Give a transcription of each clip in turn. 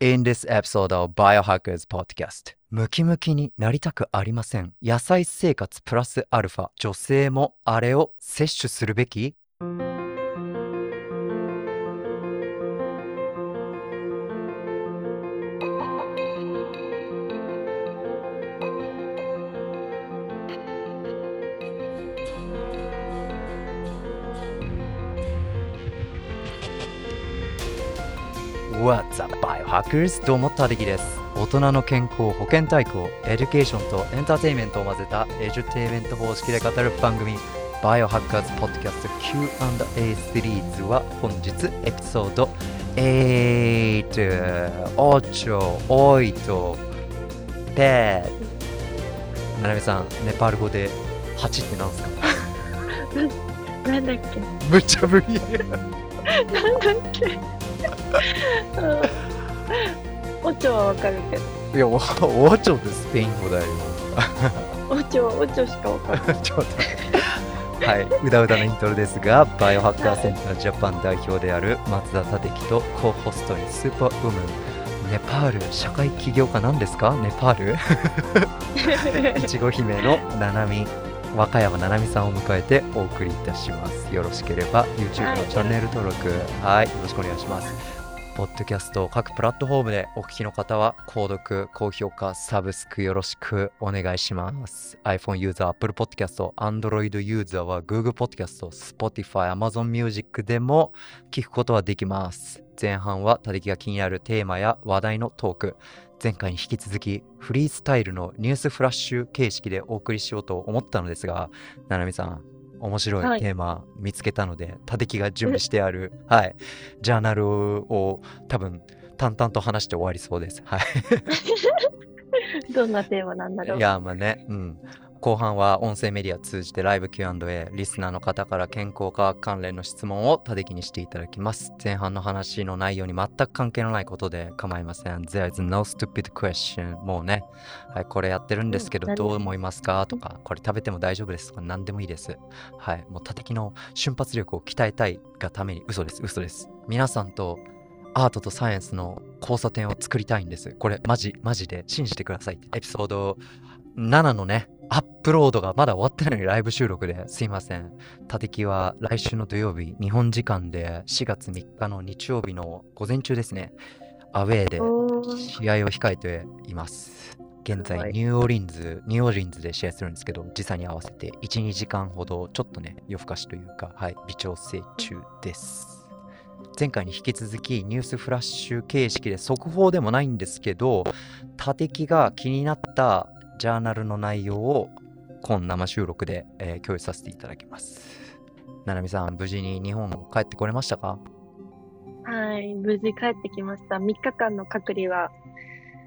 In this episode of Biohackers Podcast ムキムキになりたくありません。野菜生活プラスアルファ。女性もあれを摂取するべき？Up, Biohackers? どうも、たできです。大人の健康、保健体育をエデュケーションとエンターテインメントを混ぜた edutainment 方式で語る番組 Biohackers Podcast Q&A シリーズは本日エピソード8、8、8、ペー。ななみさん、ネパール語で8ってなんですか？なんだっけ？むちゃぶり。なんだっけ？う んオチョはわかるけど。いや、おオチョってスペイン語だよ。オチョオチョしかわかんない。ちょっと。はい、うだうだのイントロですが、バイオハッカーセンタージャパン代表である松田立樹とコーホストにスーパーウーム。ン、ネパール社会起業家なんですか？ネパール？いちご姫のななみ、和歌山ななみさんを迎えてお送りいたします。よろしければ YouTube のチャンネル登録、はい、よろしくお願いします。ポッドキャスト各プラットフォームでお聞きの方は、購読、高評価、サブスクよろしくお願いします。iPhone ユーザー、Apple Podcast、Android ユーザーは Google Podcast、Spotify、Amazon Music でも聞くことはできます。前半は、他力が気になるテーマや話題のトーク。前回に引き続き、フリースタイルのニュースフラッシュ形式でお送りしようと思ったのですが、ななみさん、面白はいいテーマ見つけたので、他力が準備してある、はい、ジャーナルを多分淡々と話して終わりそうです。はい。どんなテーマなんだろういや、まあね、うん。後半は音声メディア通じてライブ Q&A、リスナーの方から健康科学関連の質問を多敵にしていただきます。前半の話の内容に全く関係のないことで構いません。There is no stupid question. もうね、はい、これやってるんですけどうんどう思いますか？とか、これ食べても大丈夫です？とか何でもいいです。はい、もう多敵の瞬発力を鍛えたいがために嘘です、嘘です。皆さんとアートとサイエンスの交差点を作りたいんです。これマジ、マジで信じてください。エピソード7のね、アップロードがまだ終わってないのにライブ収録ですいません。タテキは来週の土曜日、日本時間で4月3日の日曜日の午前中ですね、アウェーで試合を控えています。現在、ニューオーリンズ、ニューオーリンズで試合するんですけど、時差に合わせて1、2時間ほど、ちょっとね、夜更かしというか、はい、微調整中です。前回に引き続き、ニュースフラッシュ形式で速報でもないんですけど、たてきが気になったジャーナルの内容を、今生収録で、えー共有させていただきます。ななみさん、無事に日本帰ってこれましたか？はい無事帰ってきました3日間の隔離は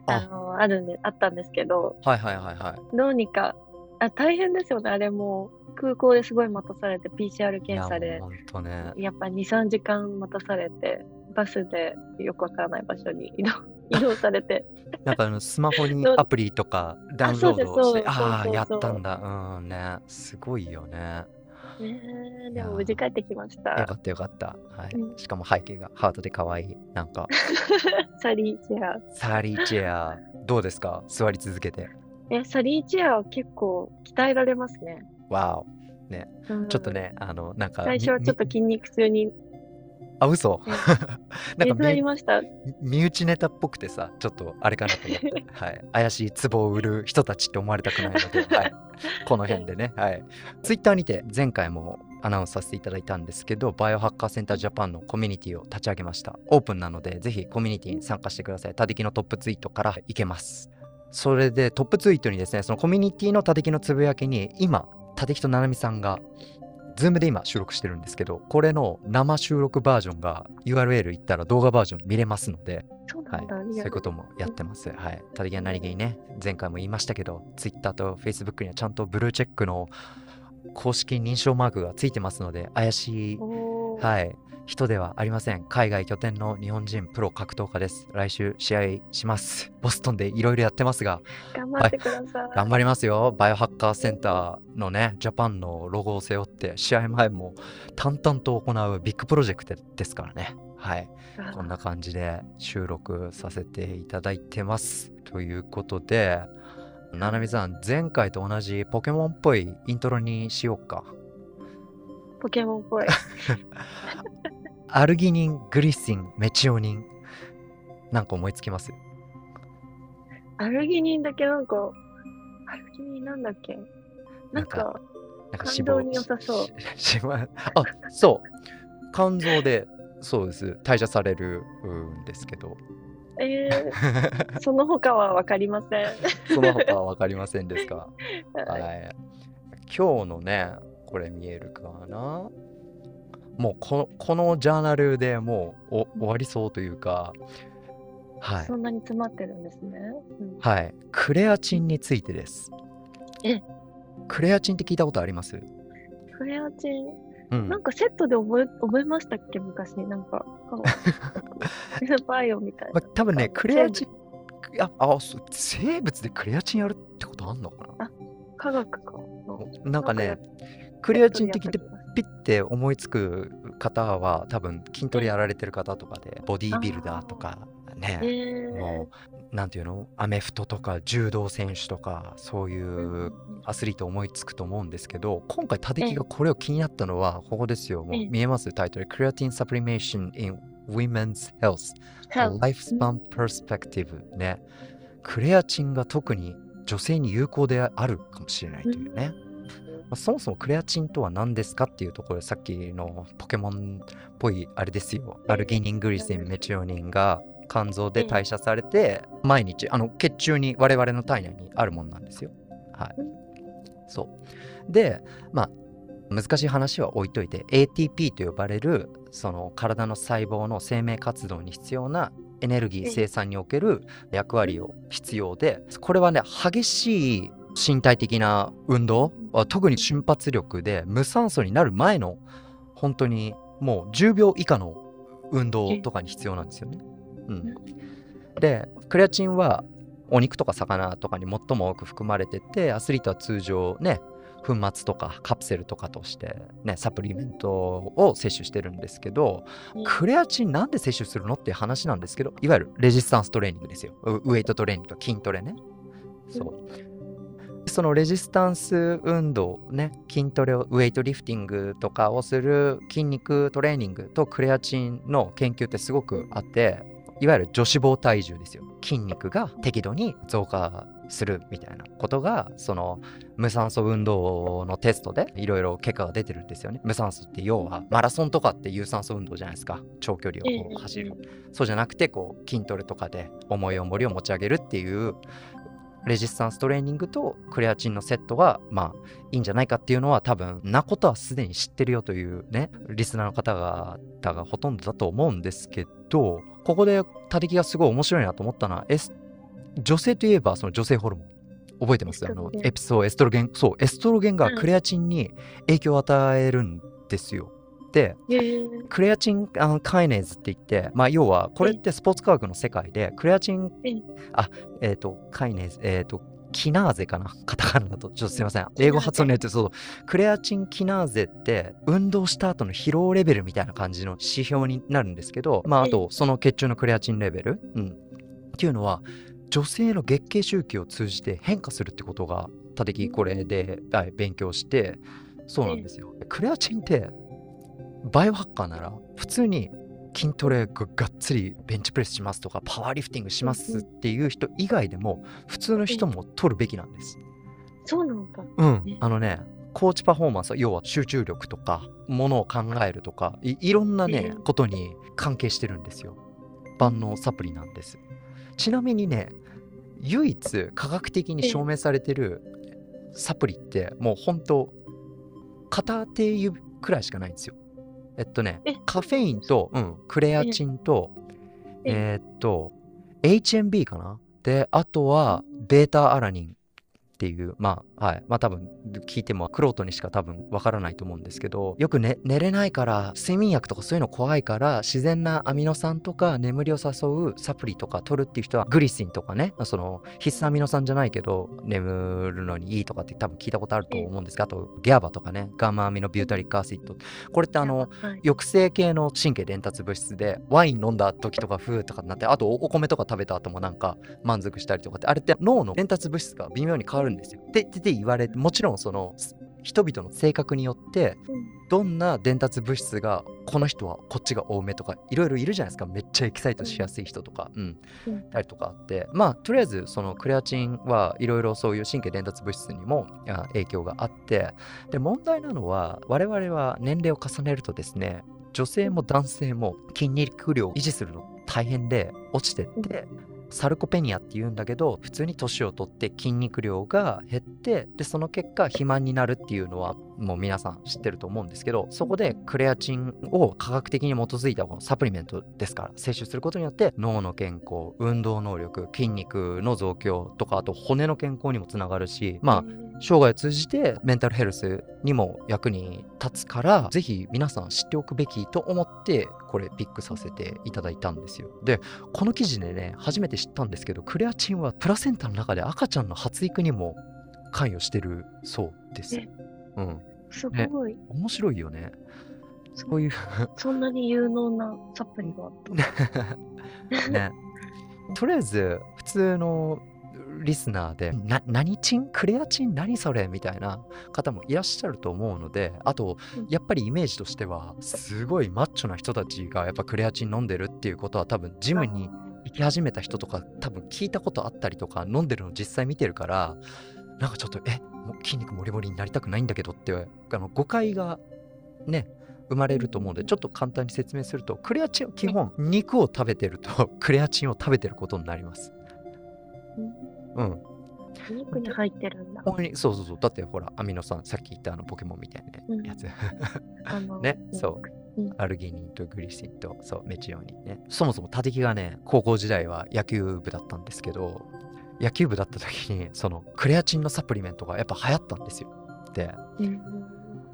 ああのあるんであったんですけどはいはいはいはい。どうにかあ大変ですよねあれもう空港ですごい待たされて PCR 検査でいやね。やっぱ23時間待たされてバスでよくわからない場所に移動移動されてなんかあのスマホにアプリとかダウンロードして、ああやったんだ。うんね。すごいよね。ねえでも無事帰ってきましたよかったよかった。はい。うんしかも背景がハートで可愛い。なんか、サリーチェアサリーチェア、どうですか？座り続けて。えサリーチェアは結構鍛えられますね、わお。うんちょっとね、あの、なんか、最初はちょっと筋肉痛にあ、嘘ね なんか手伝い身ました。身内ネタっぽくてさ、ちょっとあれかなと思って、はい。怪しい壺を売る人たちって思われたくないので、はい。この辺でね、はい。ツイッターにて前回もアナウンスさせていただいたんですけど、バイオハッカーセンタージャパンのコミュニティを立ち上げました。オープンなので、ぜひコミュニティに参加してください。たてきのトップツイートからいけます。それでトップツイートにですね、そのコミュニティのたてきのつぶやきに、今、たてきとななみさんが、ズームで今収録してるんですけど、これの生収録バージョンが URL 行ったら動画バージョン見れますので、はい、そうなんだ。そういうこともやってます。はい。たりげなりげにね、前回も言いましたけど、Twitter と Facebook にはちゃんとブルーチェックの公式認証マークがついてますので、怪しい、はい、人ではありません。海外拠点の日本人プロ格闘家です。来週試合します。ボストンでいろいろやってますが、頑張ってください。頑張りますよ。バイオハッカーセンターのね、ジャパンのロゴを背負って、試合前も淡々と行うビッグプロジェクトですからね。はい。あこんな感じで収録させていただいてます。ということで、ななみさん、前回と同じポケモンっぽいイントロにしようか。ポケモンっぽい。アルギニン、グリシン、メチオニン。なんか思いつきます？アルギニンだけなんか、アルギニンなんだっけ？なんか、なんか肝臓に良さそうあ、そう。肝臓で、そうです。代謝されるんですけど、えー、その他はわかりません。その他は分かりませんですか？は はいい。今日のね、これ見えるかな？もうここのジャーナルでもうお終わりそうというか、はいそ。んなに詰まってるんですね。うんはい。クレアチンについてです。え？クレアチンって聞いたことあります？クレアチン、うんなんかセットで覚え覚えましたっけ？昔。なんか、バイオみたいな。まあ、多分ね、クレアチン、ああそう生物でクレアチンやるってことあんのかな？科学かな。なんかねや、クレアチンって聞いてセットでピッて思いつく方は多分筋トレやられてる方とかでボディービルダーとかね、えー、もうなんていうの？アメフトとか柔道選手とかそういうアスリート思いつくと思うんですけど今回タデキがこれを気になったのはここですよ。もうええ。見えます？タイトル。Creatine Supplementation in Women's Health. ヘル Lifespan Perspective ね。クレアチンが特に女性に有効であるかもしれないというね、まあそもそもクレアチンとは何ですかっていうところでさっきのポケモンっぽいあれですよ。アルギニングリシンメチオニンが肝臓で代謝されて毎日あの血中に我々の体内にあるものなんですよ。はい。そう。でまあ難しい話は置いといて ATP と呼ばれるその体の細胞の生命活動に必要なエネルギー生産における役割を必要でこれはね激しい身体的な運動特に瞬発力で無酸素になる前の本当にもう10秒以下の運動とかに必要なんですよね。うん、でクレアチンはお肉とか魚とかに最も多く含まれててアスリートは通常ね粉末とかカプセルとかとしてねサプリメントを摂取してるんですけどクレアチンなんで摂取するのっていう話なん。ですけどいわゆるレジスタンストレーニングですよウウェイトトレーニングと筋トレねそうそのレジスタンス運動ね筋トレをウェイトリフティングとかをする筋肉トレーニングとクレアチンの研究ってすごくあっていわゆる女子肪体重ですよ。筋肉が適度に増加するみたいなことがその無酸素運動のテストでいろいろ結果が出てるんですよね。無酸素って要はマラソンとかって有酸素運動じゃないですか。長距離をこう走る。そうじゃなくてこう筋トレとかで重い重りを持ち上げるっていうレジスタンストレーニングとクレアチンのセットがまあいいんじゃないかっていうのは多分なことはすでに知ってるよというねリスナーの方々がほとんどだと思うんですけどここで他力がすごい面白いなと思ったのはエス女性といえばその女性ホルモン覚えてます？あのエピソードエストロゲンそうエストロゲンがクレアチンに影響を与えるんですよ。クレアチンあのカイネーズって言って、まあ、要はこれってスポーツ科学の世界でクレアチンええ、あ、えっ、と、カイネーズ、えっ、と、キナーゼかな？カタカナだと。ちょっとすいません。英語発音によって、そう、クレアチンキナーゼって、運動した後の疲労レベルみたいな感じの指標になるんですけど、まあ、あと、その血中のクレアチンレベル、うん。っていうのは、女性の月経周期を通じて変化するってことが、他的これで、はい、勉強して、そうなんですよ。クレアチンって、バイオハッカーなら、普通に筋トレががっつりベンチプレスしますとかパワーリフティングしますっていう人以外でも普通の人も取るべきなんです。そうなのか。うんね、あのねコーチパフォーマンスは要は集中力とかものを考えるとかいいろんなねええことに関係してるんですよ。万能サプリなんです。ちなみにね唯一科学的に証明されてるサプリってもう本当片手指くらいしかないんですよ。えっとねえカフェインと、うん、クレアチンとええ。ーっと HMB かな？であとはベータアラニンっていうまはい。まあ多分聞いてもクロートにしか多分わからないと思うんですけど、よく、ね、寝れないから、睡眠薬とかそういうの怖いから、自然なアミノ酸とか眠りを誘うサプリとか取るっていう人は、グリシンとかね、その必須アミノ酸じゃないけど、眠るのにいいとかって多分聞いたことあると思うんですが、あと、ギャバとかね、ガンマアミノビュータリックアシッド。これってあの、はい、抑制系の神経伝達物質でワイン飲んだ時とかフーとかになってあとお米とか食べた後もなんか満足したりとかってあれって脳の伝達物質が微妙に変わるんですよ。ってって言われてもちろんその人々の性格によってうん。どんな伝達物質がこの人はこっちが多めとかいろいろいるじゃないですか。めっちゃエキサイトしやすい人とか、うん。うん。たりとかあって。まあとりあえずそのクレアチンはいろいろそういう神経伝達物質にもあ影響があって。で問題なのは我々は年齢を重ねるとですね女性も男性も筋肉量を維持するの大変で落ちてってサルコペニアって言うんだけど普通に年を取って筋肉量が減ってでその結果肥満になるっていうのはもう皆さん知ってると思うんですけどそこでクレアチンを科学的に基づいたこのサプリメントですから摂取することによって脳の健康運動能力筋肉の増強とかあと骨の健康にもつながるしまあ生涯を通じてメンタルヘルスにも役に立つからぜひ皆さん知っておくべきと思ってこれピックさせていただいたんですよ。でこの記事でね初めて知ったんですけどクレアチンはプラセンタの中で赤ちゃんの発育にも関与してるそうです。えうん。すごい、面白いよね。そそういう。そんなに有能なサプリがあった。ね。とりあえず普通のリスナーで「な何チン？クレアチン？何それ?」みたいな方もいらっしゃると思うのであとうん。やっぱりイメージとしてはすごいマッチョな人たちがやっぱクレアチン飲んでるっていうことは多分ジムに行き始めた人とか多分聞いたことあったりとか飲んでるの実際見てるからなんかちょっとえ？もう筋肉もりもりになりたくないんだけどってあの誤解がね生まれると思うのでちょっと簡単に説明するとクレアチンは基本肉を食べてるとクレアチンを食べてることになります。うん。肉に入ってるんだ。そうそうそう。だってほらアミノ酸さっき言ったあのポケモンみたいなやつ。あの ねそう。うん。アルギニンとグリシンとそうメチオニンね。そもそもタテキがね高校時代は野球部だったんですけど野球部だった時にそのクレアチンのサプリメントがやっぱ流行ったんですよ。でうん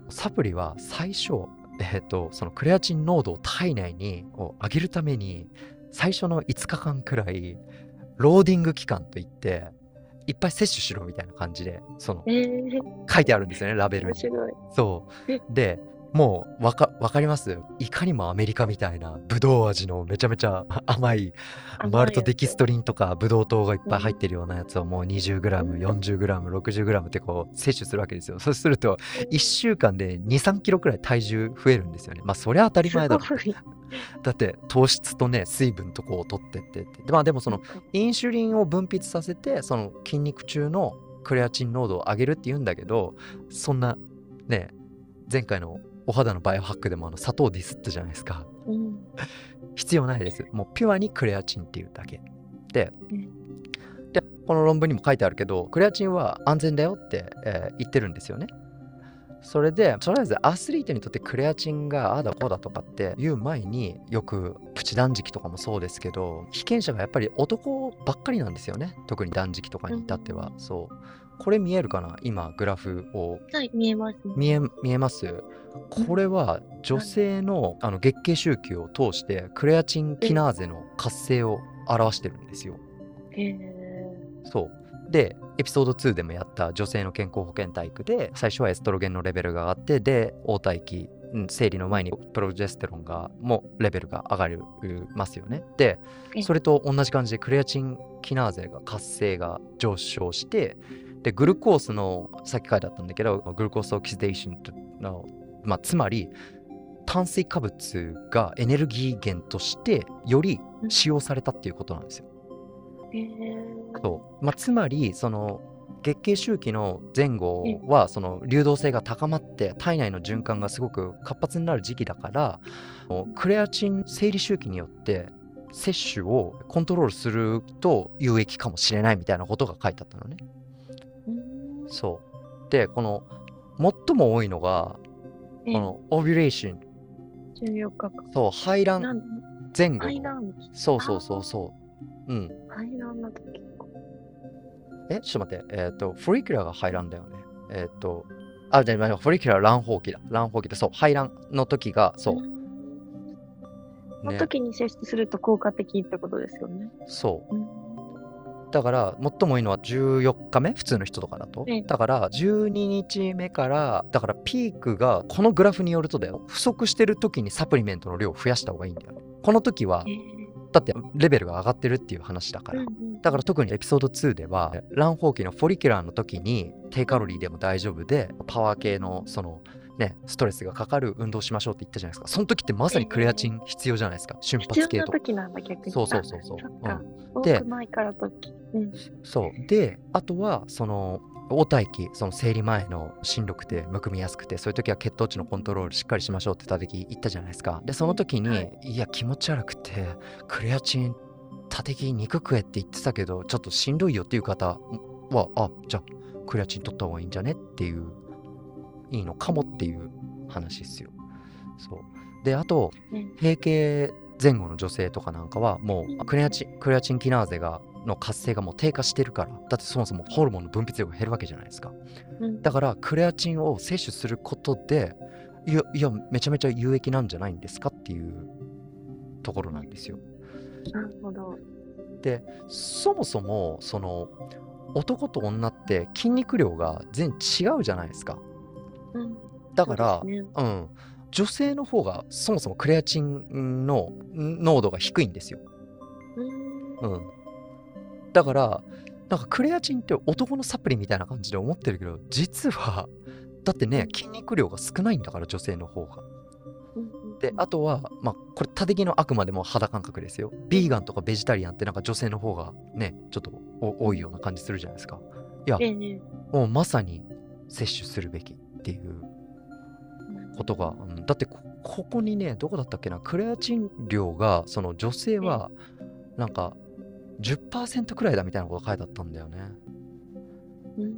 サプリは最初えっ、とそのクレアチン濃度を体内にを上げるために最初の5日間くらいローディング期間といっていっぱい摂取しろみたいな感じでそのえー、書いてあるんですよねラベルに。そうえ。で、もうわかわかります？いかにもアメリカみたいなブドウ味のめちゃめちゃ 甘いマルトデキストリンとかブドウ糖がいっぱい入ってるようなやつをもう 20g、40g、60g ってこう摂取するわけですよ。そうすると1週間で2、3キロくらい体重増えるんですよね。まあそりゃ当たり前だろだって糖質とね水分とこう取ってってって。でまあでもそのインシュリンを分泌させてその筋肉中のクレアチン濃度を上げるって言うんだけどそんなね前回のお肌のバイオハックでもあの砂糖ディスったじゃないですか。うん。必要ないです。もうピュアにクレアチンっていうだけ。でうんでこの論文にも書いてあるけどクレアチンは安全だよって、えー言ってるんですよね。それでとりあえずアスリートにとってクレアチンがああだこうだとかっていう前によくプチ断食とかもそうですけど被験者がやっぱり男ばっかりなんですよね。特に断食とかに至っては、うん。そうこれ見えるかな？今グラフを。はい、見えますね。見え見えます？これは女性のあの月経周期を通してクレアチンキナーゼの活性を表してるんですよ。へえ。そう。でエピソード2でもやった女性の健康保険体育で最初はエストロゲンのレベルが上がってで黄体期うん生理の前にプロジェステロンがもレベルが上がりますよね。でえ。それと同じ感じでクレアチンキナーゼが活性が上昇してでグルコースのさっき書いてあったんだけどグルコースオキシデーションの、まあ、つまり炭水化物がエネルギー源としてより使用されたっていうことなんですよ。そうまあ、つまりその月経周期の前後はその流動性が高まって体内の循環がすごく活発になる時期だからクレアチン生理周期によって摂取をコントロールすると有益かもしれないみたいなことが書いてあったのね。うんそうでこの最も多いのがえこのオビュレーション14日間。そう排卵前後排卵そうそうそうそううん排卵の時か。え、ちょっと待って、えっ、と、フォリキュラーが排卵だよね。えっ、と、あ、じゃあ、フォリキュラー卵胞期だ。卵胞期だ。そう、排卵の時が、そう。そのね、時に摂取すると効果的ってことですよね。そう。うんだから、最もいいのは14日目？普通の人とかだとええ。だから、12日目から、だからピークが、このグラフによるとだよ。不足してる時にサプリメントの量を増やした方がいいんだよ。この時はえ、ーだってレベルが上がってるっていう話だから。うんうんだから特にエピソード2では卵胞期のフォリキュラーの時に低カロリーでも大丈夫でパワー系のそのねストレスがかかる運動しましょうって言ったじゃないですか。その時ってまさにクレアチン必要じゃないですか。瞬必要な発系と時なんだ、逆に。そうそうそうそう。あそっか。多でくないから時。うん。そう。であとはその黄体期その生理前のしんどくてむくみやすくてそういう時は血糖値のコントロールしっかりしましょうってた時言ったじゃないですか。でその時に、、はい。や気持ち悪くてクレアチン多滴肉食えって言ってたけどちょっとしんどいよっていう方はあじゃあクレアチン取った方がいいんじゃねっていういいのかもっていう話ですよ。そう。であとね閉経前後の女性とかなんかはもううん。クレアチンクレアチンキナーゼがの活性がもう低下してるからだってそもそもホルモンの分泌量が減るわけじゃないですか。うん。だからクレアチンを摂取することでいやいやめちゃめちゃ有益なんじゃないんですかっていうところなんですよ。なるほど。でそもそもその男と女って筋肉量が全然違うじゃないですか。うん。だからねうん女性の方がそもそもクレアチンの濃度が低いんですようんうん。だから、なんかクレアチンって男のサプリみたいな感じで思ってるけど、実は、だってね、筋肉量が少ないんだから、女性の方が。うんで、あとは、まあ、これ、多的のあくまでも肌感覚ですよ。ビーガンとかベジタリアンってなんか女性の方がね、ちょっとお多いような感じするじゃないですか。いやえ、えもうまさに摂取するべきっていうことが、うんだってこここにねどこだったっけなクレアチン量がその女性はなんか10%くらいだみたいなこと書いてあったんだよね。うん。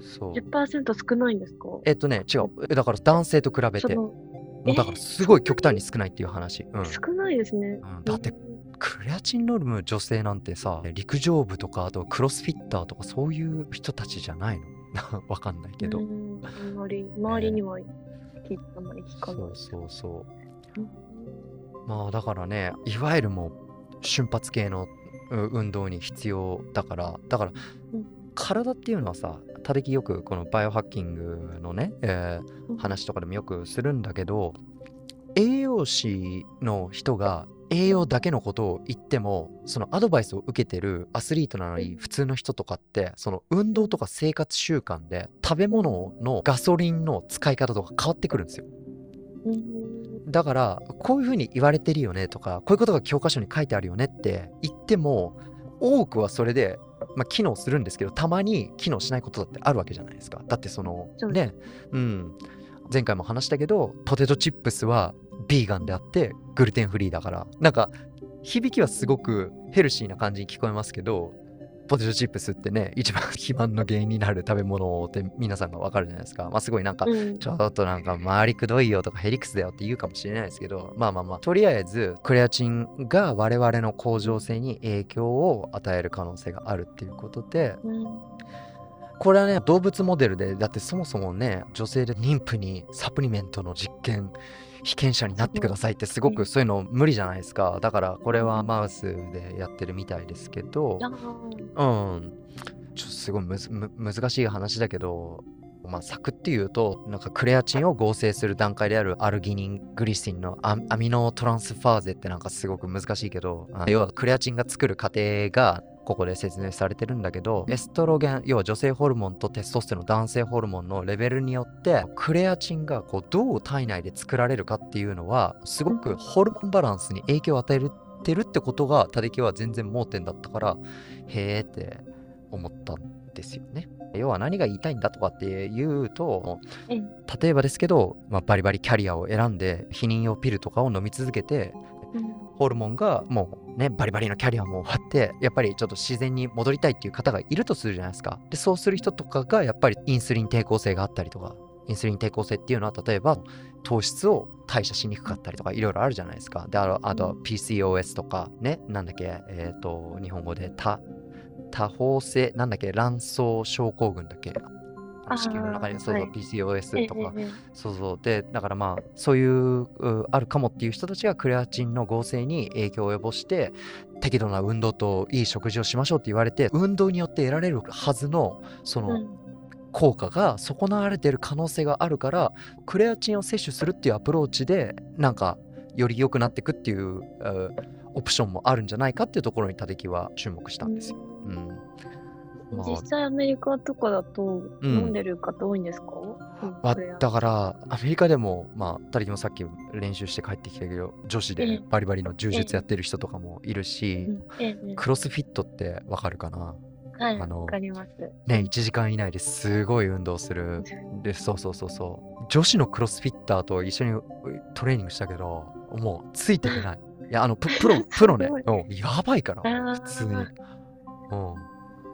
そう。10%少ないんですか？えっとね違う。えだから男性と比べて。もうだからすごい極端に少ないっていう話、うん、少ないですね。うん。だってクレアチンノルム女性なんてさ陸上部とかあとクロスフィッターとかそういう人たちじゃないの？わかんないけど、うんあんまり周りには聞いあんまり聞かない。そうそうそう。うんまあだからねいわゆるもう瞬発系のう運動に必要だからだから、うん。体っていうのはさ他力よくこのバイオハッキングのね、えーうん。話とかでもよくするんだけど栄養士の人が栄養だけのことを言ってもそのアドバイスを受けてるアスリートなのにうん。普通の人とかってその運動とか生活習慣で食べ物のガソリンの使い方とか変わってくるんですよ。うん。だからこういうふうに言われてるよねとかこういうことが教科書に書いてあるよねって言っても多くはそれで、まあ、機能するんですけどたまに機能しないことだってあるわけじゃないですか。だってそのねうん前回も話したけどポテトチップスはビーガンであってグルテンフリーだから。なんか響きはすごくヘルシーな感じに聞こえますけどポテトチップスってね一番肥満の原因になる食べ物って皆さんがわかるじゃないですか。まあすごいなんかうん。ちょっとなんか周りくどいよとかヘリクスだよって言うかもしれないですけどまあまあまあ。とりあえずクレアチンが我々の恒常性に影響を与える可能性があるっていうことでうんこれはね動物モデルでだってそもそもね女性で妊婦にサプリメントの実験被験者になってくださいってすごくそういうの無理じゃないですか。だからこれはマウスでやってるみたいですけど。あうん。ちょっとすごいむずむ難しい話だけど、まあ、サクっていうと、なんかクレアチンを合成する段階であるアルギニン、グリシンのアアミノトランスファーゼってなんかすごく難しいけど、あ要はクレアチンが作る過程がここで説明されてるんだけど、エストロゲン、要は女性ホルモンとテストステロン、男性ホルモンのレベルによって、クレアチンがこうどう体内で作られるかっていうのは、すごくホルモンバランスに影響を与えるってるってことが、他力は全然盲点だったから、へーって思ったんですよね。要は何が言いたいんだとかっていうと、ええ例えばですけど、まあ、バリバリキャリアを選んで避妊用ピルとかを飲み続けてうんホルモンがもうねバリバリのキャリアも終わってやっぱりちょっと自然に戻りたいっていう方がいるとするじゃないですか。でそうする人とかがやっぱりインスリン抵抗性があったりとかインスリン抵抗性っていうのは例えば糖質を代謝しにくかったりとかいろいろあるじゃないですか。であのあと PCOS とかねなんだっけえっ、と日本語で多多方性なんだっけ卵巣症候群だっけ。あー子宮の中にそうそう、はい。PCOS とか、ええええ。そうそうでだからまあそういううあるかもっていう人たちがクレアチンの合成に影響を及ぼして適度な運動といい食事をしましょうって言われて運動によって得られるはずのその、うん。効果が損なわれてる可能性があるからクレアチンを摂取するっていうアプローチでなんかより良くなっていくっていううオプションもあるんじゃないかっていうところにタデキは注目したんですよ。うんまあ実際アメリカとかだとうん飲んでる方多いんですか、あこれだからアメリカでもまあタデキもさっき練習して帰ってきたけど女子えでえバリバリの柔術やってる人とかもいるし、クロスフィットってわかるかな？はい、あのわかります。ね、1時間以内ですごい運動する。で、そうそうそうそう。女子のクロスフィッターと一緒にうトレーニングしたけど、もうついていけない。いや、あの、ププロ、プロねうんやばいから、普通に。うん。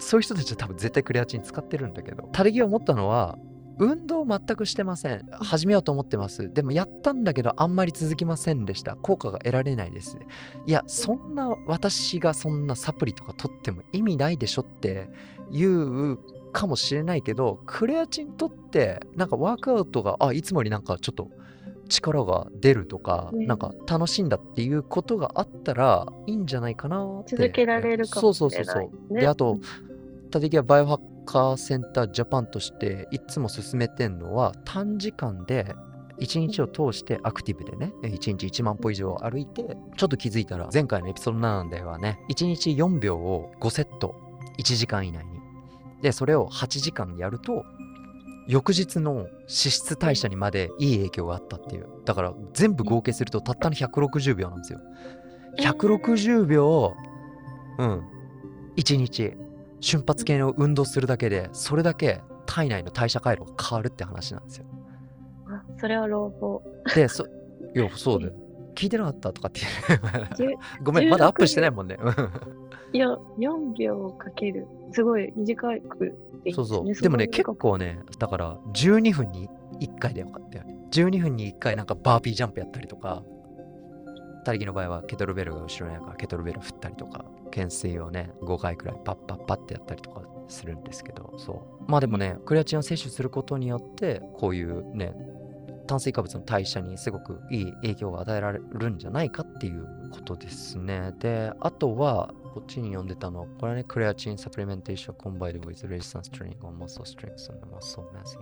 そういう人たちは多分絶対クレアチン使ってるんだけど、たれぎを思ったのは、運動全くしてません。始めようと思ってます。でもやったんだけど、あんまり続きませんでした。効果が得られないです。いや、そんな私がそんなサプリとか取っても意味ないでしょっていうかもしれないけど、クレアチン取って、なんかワークアウトが、あ、いつもよりなんかちょっと力が出るとか、うんなんか楽しんだっていうことがあったらいいんじゃないかなって。続けられるかもしれない、そうそうそうそう。ねで、あと、他的はバイオハッカーセンタージャパンとしていつも進めてんのは短時間で1日を通してアクティブでね1日1万歩以上歩いてちょっと気づいたら前回のエピソード7ではね1日4秒を5セット1時間以内に。でそれを8時間やると翌日の脂質代謝にまでいい影響があったっていう。だから全部合計するとたったの160秒なんですよ。160秒うん1日瞬発系の運動するだけでそれだけ体内の代謝回路が変わるって話なんですよ。あそれは朗報。でそ いやそうだよ。聞いてなかったとかって ごめんまだアップしてないもんね。うんいや、4秒かける。すごい短くでいいんですそうそう。ね。でもね結構ねだから12分に1回でよかったよね12分に1回なんかバーピージャンプやったりとか。他力の場合はケトルベルが後ろにあるからケトルベル振ったりとか懸垂をね5回くらいパッパッパッってやったりとかするんですけどそうまあでもねクレアチンを摂取することによってこういうね炭水化物の代謝にすごくいい影響が与えられるんじゃないかっていうことですね。で、あとは、こっちに読んでたの、これはね、クレアチンサプリメンテーション combined with resistance training on muscle strength and muscle massing。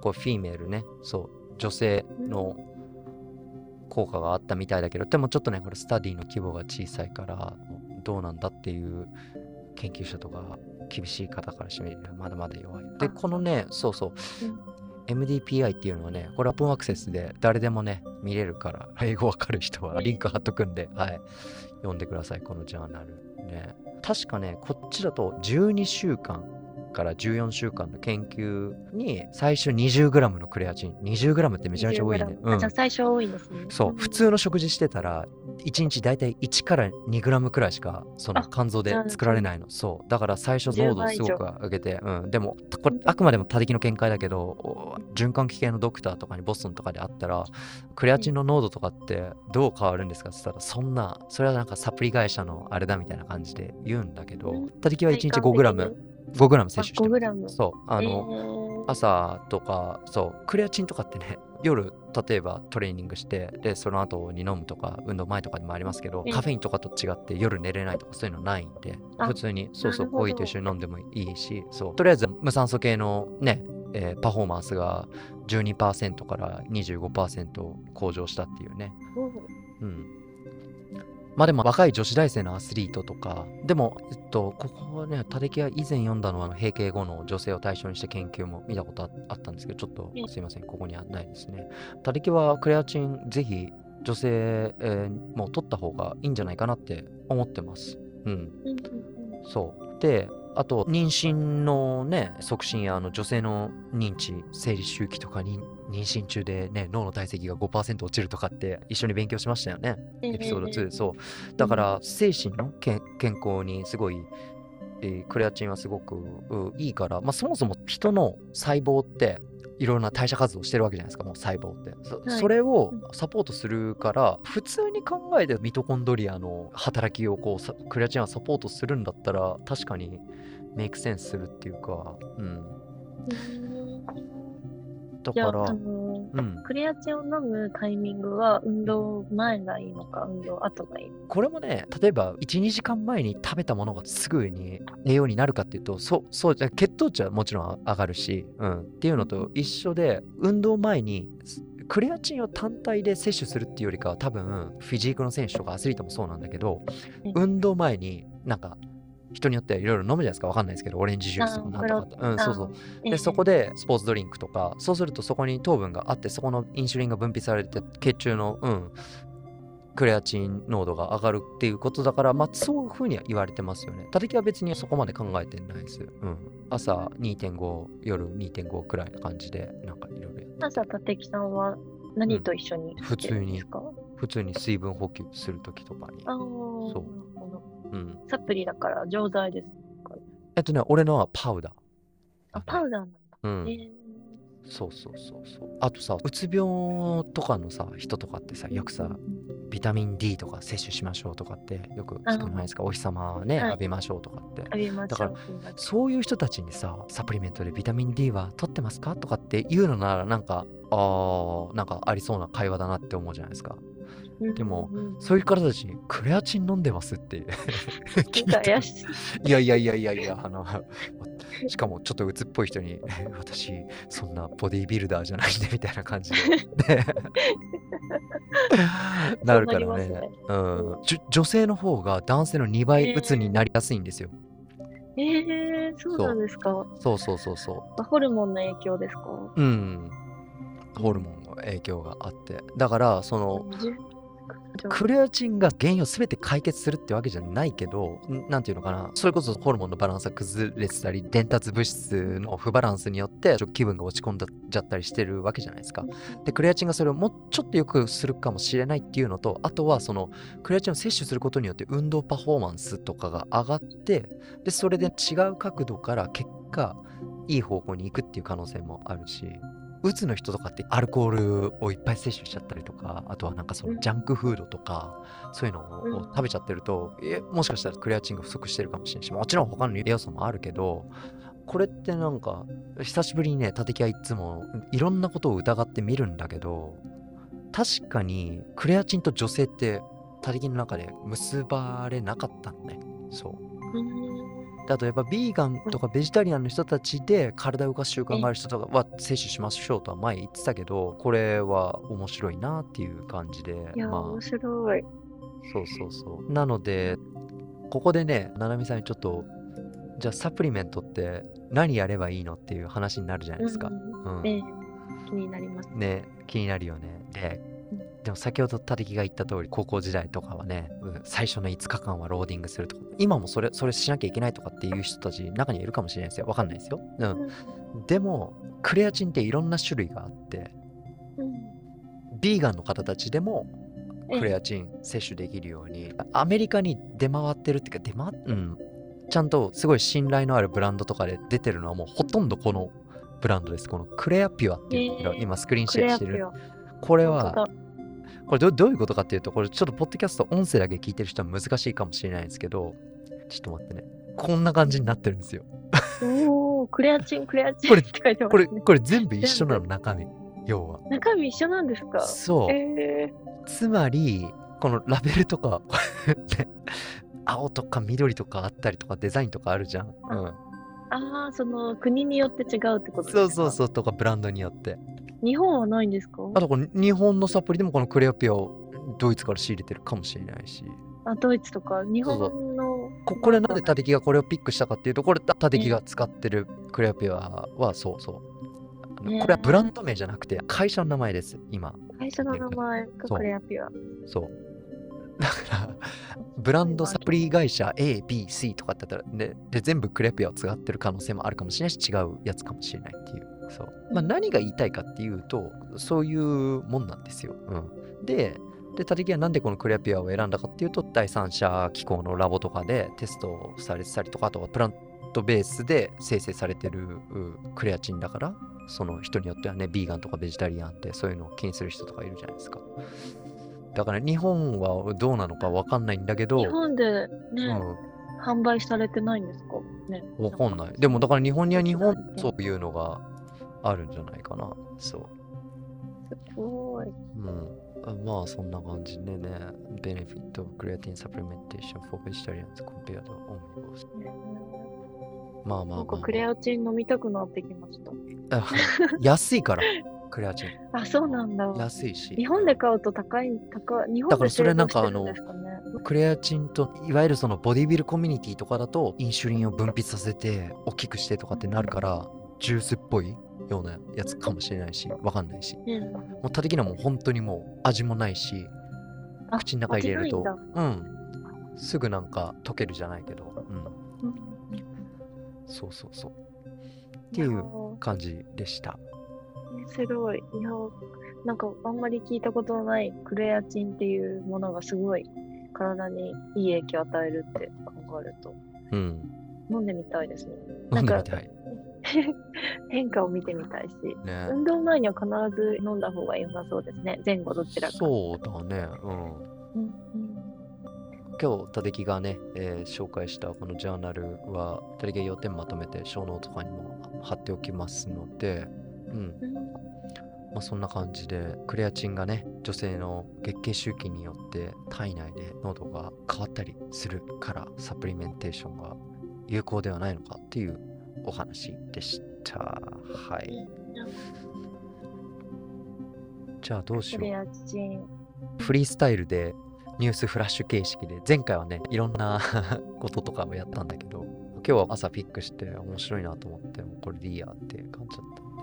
これ、フィメールね、そう、女性の効果があったみたいだけど、でもちょっとね、これスタディの規模が小さいから、どうなんだっていう研究者とか厳しい方からしてみればまだまだ弱い。で、あこのね、そうそう、うん MDPI っていうのはね、これオープンアクセスで誰でもね、見れるから、英語わかる人はリンク貼っとくんで、はい、読んでください、このジャーナル。ね、確かね、こっちだと12週間から14週間の研究に最初 20g のクレアチン 20g ってめちゃめちゃ多いね、うん、じゃあ最初多いですね。そう。普通の食事してたら1日大体1から 2g くらいしかその肝臓で作られないの。そう。だから最初濃度をすごく上げて、うん、でもこれあくまでも他力の見解だけど循環器系のドクターとかにボストンとかであったらクレアチンの濃度とかってどう変わるんですかって言ったらそんなそれはなんかサプリ会社のあれだみたいな感じで言うんだけど他力は1日 5g 5g 摂取してます。そう。あの、えー、朝とかそうクレアチンとかってね 夜例えばトレーニングしてでその後に飲むとか運動前とかにもありますけど、カフェインとかと違って夜寝れないとかそういうのないんで普通にそうそうコーヒーと一緒に飲んでもいいしそう。とりあえず無酸素系のね、えー、パフォーマンスが12%から25%向上したっていうね、うん、まあでも若い女子大生のアスリートとか、でも、えっと、ここはね、タデキは以前読んだのは、あの閉経後の女性を対象にした研究も見たことああったんですけど、ちょっとうんすいません、ここにはないですね。タデキはクレアチン、ぜひ女性、えーも取った方がいいんじゃないかなって思ってます。うんそう。で、あと、妊娠のね、促進やあの女性の認知、生理周期とかに妊娠中でね、脳の体積が5%落ちるとかって一緒に勉強しましたよね。エピソード2で、そう。だから、精神の健健康にすごい、えークレアチンはすごくういいから、まあ、そもそも人の細胞っていろんな代謝活動してるわけじゃないですかもう細胞って。そ,、はい。それをうん。サポートするから普通に考えてミトコンドリアの働きをこうさクレアチンはサポートするんだったら確かにメイクセンスするっていうかうんだから。あのうん。クレアチンを飲むタイミングは運動前がいいのか、運動後がいい。これもね例えば12時間前に食べたものがすぐに栄養になるかっていうとそうそうじゃ血糖値はもちろん上がるし、うん、っていうのと一緒で運動前にクレアチンを単体で摂取するっていうよりかは多分フィジークの選手とかアスリートもそうなんだけどうん運動前になんか人によってはいろいろ飲むじゃないですか。わかんないですけどオレンジジュースとかなんとかうんそうそう。でそこでスポーツドリンクとかそうするとそこに糖分があってそこのインシュリンが分泌されて血中の、うん、クレアチン濃度が上がるっていうことだから、まあ、そういうふうには言われてますよね。たてきは別にそこまで考えてないです。うん、朝2.5、夜2.5くらいな感じで、なんかいろいろやって。朝、立木さんは何と一緒に普通に。してるんですか、普通に水分補給するときとかに。ああ、そううん、サプリだから錠剤ですかえっとね、俺のはパウダー。あ、パウダーなんだ。うんえーそうそうそうそう。あとさ、うつ病とかのさ、人とかってさ、よくさ、ビタミン D とか摂取しましょうとかってよく聞かないですか、お日様ね、はい浴びましょうとかって。浴びましだからそういう人たちにさ、サプリメントでビタミン D は取ってますかとかって言うのなら、なんか、あー、なんかありそうな会話だなって思うじゃないですか。うでもうんうんそういう方たちに、クレアチン飲んでますって聞いてなんか怪しい。いやいやいやいやいや、あの、しかもちょっと鬱っぽい人に、え 私、そんなボディービルダーじゃないんで、みたいな感じで、ね なるからねねうん女性の方が男性の2倍鬱になりやすいんですよ。えー、そうなんですか。そうそうそうそホルモンの影響ですか？う。うん。ホルモンの影響があって。だから、その、クレアチンが原因を全て解決するってわけじゃないけど、ん。なんていうのかな、それこそホルモンのバランスが崩れてたり、伝達物質の不バランスによってちょっと気分が落ち込んじゃったりしてるわけじゃないですか。で、クレアチンがそれをもうちょっと良くするかもしれないっていうのと、あとはそのクレアチンを摂取することによって運動パフォーマンスとかが上がって、で、それで違う角度から結果、いい方向に行くっていう可能性もあるし、うつの人とかってアルコールをいっぱい摂取しちゃったりとか、あとはなんかそのジャンクフードとか、そういうのをうん食べちゃってると、えもしかしたらクレアチンが不足してるかもしれないし、もちろん他の栄養素もあるけど、これってなんか、久しぶりにね、立木はいつもいろんなことを疑ってみるんだけど、確かにクレアチンと女性って立木の中で結ばれなかったのね。そう。うんであとやっぱビーガンとかベジタリアンの人たちで体を動かす習慣がある人とかは摂取しましょうとは前言ってたけどこれは面白いなっていう感じでいや、まあ。面白い。そうそうそう。なのでここでねななみさんにちょっとじゃあサプリメントって何やればいいのっていう話になるじゃないですか、うんうんええ。気になります。ね気になるよね。でうんでも先ほど立木が言った通り高校時代とかはねうん最初の5日間はローディングするとか今もそれそれしなきゃいけないとかっていう人たち中にはいるかもしれないですよ。わかんないですよ、うん、うん。でもクレアチンっていろんな種類があってうん。ビーガンの方たちでもええ。クレアチン摂取できるようにアメリカに出回ってるっていうか出回っうん。ちゃんとすごい信頼のあるブランドとかで出てるのはもうほとんどこのブランドです。このクレアピュアっていうのがええ今スクリーンクシェアしてる。これはこれどどういうことかっていうとこれちょっとポッドキャスト音声だけ聞いてる人は難しいかもしれないですけどちょっと待ってね。こんな感じになってるんですよ。おお、クレアチン、クレアチンこれって書いてますこれね。これ全部一緒なの中身。要は。中身一緒なんですか？そう。えつまりこのラベルとかね 青とか緑とかあったりとかデザインとかあるじゃん、うん、ー、ああ、その国によって違うってことですか？そうそうそうとかブランドによって日本はないんですか？あとこの日本のサプリでもこのクレアピアをドイツから仕入れてるかもしれないし。あ、ドイツとか日本の。ここれなんでタテキがこれをピックしたかっていうとこれタテキが使ってるクレアピアはそうそう。これはブランド名じゃなくて会社の名前です今。会社の名前がクレアピュア。そう。だからブランドサプリ会社 A、B、C とかってやったらでで全部クレピアを使ってる可能性もあるかもしれないし違うやつかもしれないっていうそう、まあ、何が言いたいかっていうとそういうもんなんですよ、うん、ででタテキはなんでこのクレピアを選んだかっていうと第三者機構のラボとかでテストされてたりとかあとはプラントベースで生成されてるうクレアチンだからその人によってはねビーガンとかベジタリアンってそういうのを気にする人とかいるじゃないですか。だから日本はどうなのかわかんないんだけど日本でね、うん。販売されてないんですか？ね。わかんない。でもだから日本には日本うんそういうのがあるんじゃないかな。そう。すごい。うん。あまあそんな感じでね。Benefit of creatine supplementation for vegetarians compared to omnivores。まあまあまあ、なんかクレアチン飲みたくなってきました。あ安いから、クレアチン。あ、そうなんだ。安いし。日本で買うと高い、高い。日本だからでそれなんか製造してるんですかね。クレアチンと、いわゆるそのボディビルコミュニティとかだと、インシュリンを分泌させて、大きくしてとかってなるから、ジュースっぽいようなやつかもしれないし、わかんないし。うんもう他的にはもう本当にもう味もないし、あ口の中入れるとうん、すぐなんか溶けるじゃないけど、うん、うんそうそうそう。っていう感じでした。すごい。いや、なんかあんまり聞いたことのないクレアチンっていうものがすごい体にいい影響を与えるって考えると、うん。飲んでみたいですね。飲んでみたい。変化を見てみたいし、ね。運動前には必ず飲んだ方が良さそうですね。前後どちらか。そうだね。うん。うんうん今日、たてきがね、えー紹介したこのジャーナルは、たてきが要点まとめて、ショーノートとかにも貼っておきますので、うん。うんまあ、そんな感じでクレアチンがね女性の月経周期によって体内で濃度が変わったりするからサプリメンテーションが有効ではないのかっていうお話でしたはい。じゃあどうしよ。う。フリースタイルでニュースフラッシュ形式で前回はねいろんな こととかをやったんだけど今日は朝ピックして面白いなと思ってもうこれでいいやって感じだったんで。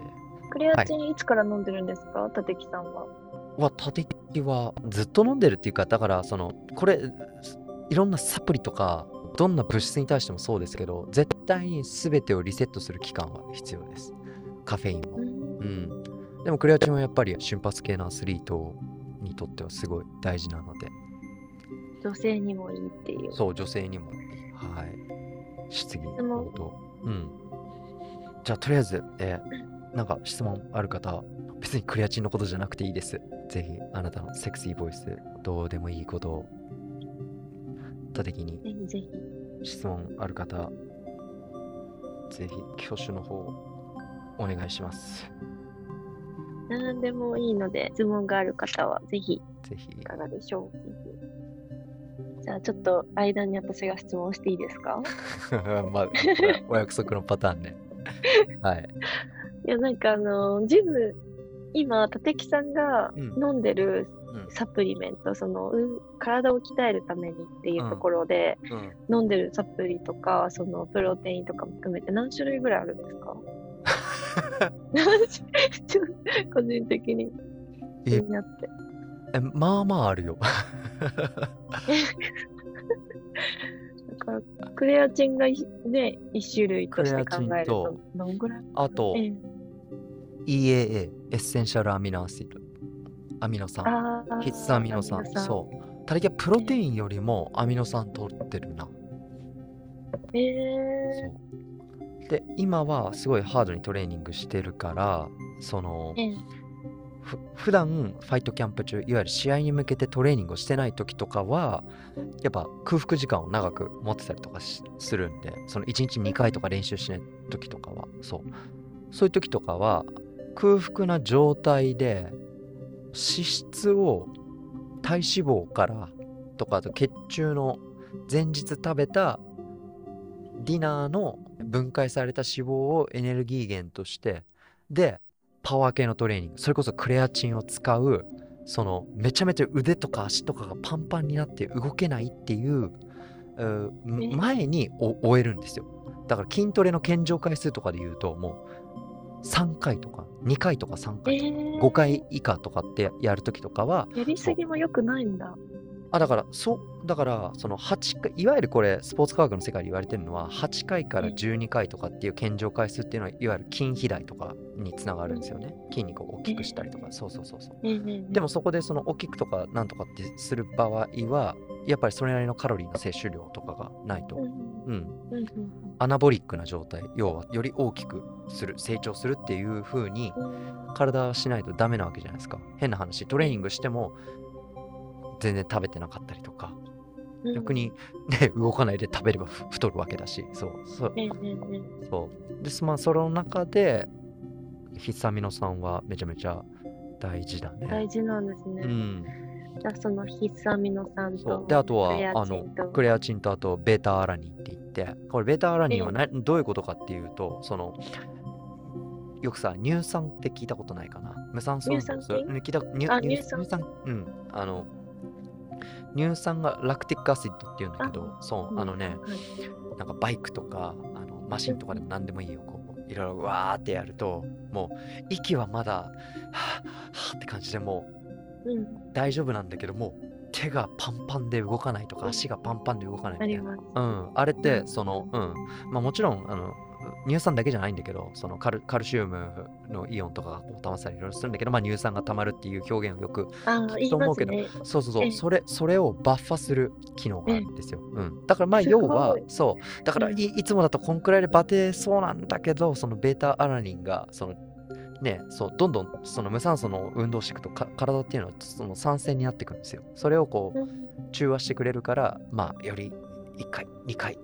クレアチンいつから飲んでるんですか、立木さんは。は立木はずっと飲んでるっていうかだからそのこれいろんなサプリとかどんな物質に対してもそうですけど絶対に全てをリセットする期間は必要です。カフェインも。うん。でもクレアチンはやっぱり瞬発系のアスリートにとってはすごい大事なので。女性にもいいっていう。そう女性にもはい。質疑応答。うん。じゃあとりあえず、えーなんか質問ある方別にクレアチンのことじゃなくていいです。ぜひあなたのセクシーボイスどうでもいいことを多的にぜひぜひ。質問ある方ぜひ挙手の方お願いします。何でもいいので、質問がある方はぜひぜひ。いかがでしょう。じゃあちょっと間に私が質問していいですか？まあお約束のパターンね。はい。いやなんかあのジム今立木さんがうん。飲んでるうんサプリメント、そのうん体を鍛えるためにっていうところで、うん。飲んでるサプリとかそのプロテインとかも含めて何種類ぐらいあるんですか？個人的に。気えになって。えまあまああるよ。だからクレアチンがいね一種類として考えるととどんぐらい？あとええ。EAA エッセンシャルアミノアシドアミノ酸。必須アミノ酸。そう。ただけプロテインよりもアミノ酸取ってるな。ええそう。で今はすごいハードにトレーニングしてるからそのええ。ふ普段ファイトキャンプ中いわゆる試合に向けてトレーニングをしてない時とかはやっぱ空腹時間を長く持ってたりとかしするんでその1日2回とか練習しない時とかはそう。そういう時とかは空腹な状態で脂質を体脂肪からとかあと血中の前日食べたディナーの分解された脂肪をエネルギー源としてでパワー系のトレーニングそれこそクレアチンを使うそのめちゃめちゃ腕とか足とかがパンパンになって動けないっていう前にお終えるんですよ。だから筋トレの健常回数とかで言うともう3回とか2回とか3え回とか、え5回以下とかってやるときとかはやりすぎも良くないんだ。あだからそうだからその8回いわゆるこれスポーツ科学の世界で言われてるのは8回から12回とかっていう健常回数っていうのはいわゆる筋肥大とかにつながるんですよね。筋肉を大きくしたりとか。そうそうそうそう。でもそこでその大きくとかなんとかってする場合はやっぱりそれなりのカロリーの摂取量とかがないと。うん。アナボリックな状態要はより大きくする成長するっていう風にうん。体はしないとダメなわけじゃないですか。変な話トレーニングしても全然食べてなかったりとか。うん。逆にね 動かないで食べればふ太るわけだしそうそう。そう。ですまあその中で必須アミノ酸はめちゃめちゃ大事だね。大事なんですね。うん。じゃあその必須アミノ酸とであとはクレアあのチンとクレアチンとあとベータアラニンって言ってこれベータアラニンはな、どういうことかっていうとそのよくさ乳酸って聞いたことないかな？無酸素乳酸菌。乳酸うん。あの乳酸がラクティックアシッドっていうんだけどそうあのね、はい。なんかバイクとかあのマシンとかでも何でもいいよこういろいろわーってやるともう息はまだはぁはぁって感じでもううん、大丈夫なんだけどもう手がパンパンで動かないとかうん。足がパンパンで動かないみたいな。うん、あれってうん。その、うん。まあ、もちろんあの乳酸だけじゃないんだけどそのカルカルシウムのイオンとかがこう溜まったりいろいろするんだけど、まあ、乳酸が溜まるっていう表現をよくああ、言いと思うけどね。そうそうそう、ええ。それそれをバッファする機能があるんですよ、うん、だからまあ要はそう。だからうん。いいつもだとこんくらいでバテそうなんだけどそのベータアラニンがそのねそうどんどんその無酸素の運動をしていくとか体っていうのはその酸性になってくるんですよ。それをこううん。中和してくれるからまあより1回2回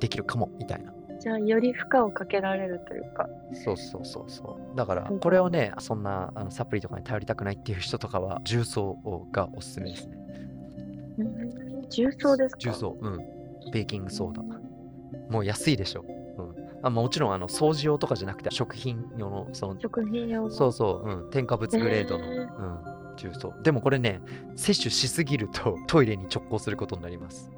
できるかもみたいなじゃあ、より負荷をかけられるというか。そうそうそうそう。だからこれをねそんなあのサプリとかに頼りたくないっていう人とかは重曹がおすすめですね。うん。重曹ですか？重曹。うん。ベーキングソーダ。もう安いでしょ、うん、あもちろんあの掃除用とかじゃなくて食品用のその食品用の。そうそう、うん、添加物グレードの、へうん、重曹。でもこれね摂取しすぎるとトイレに直行することになります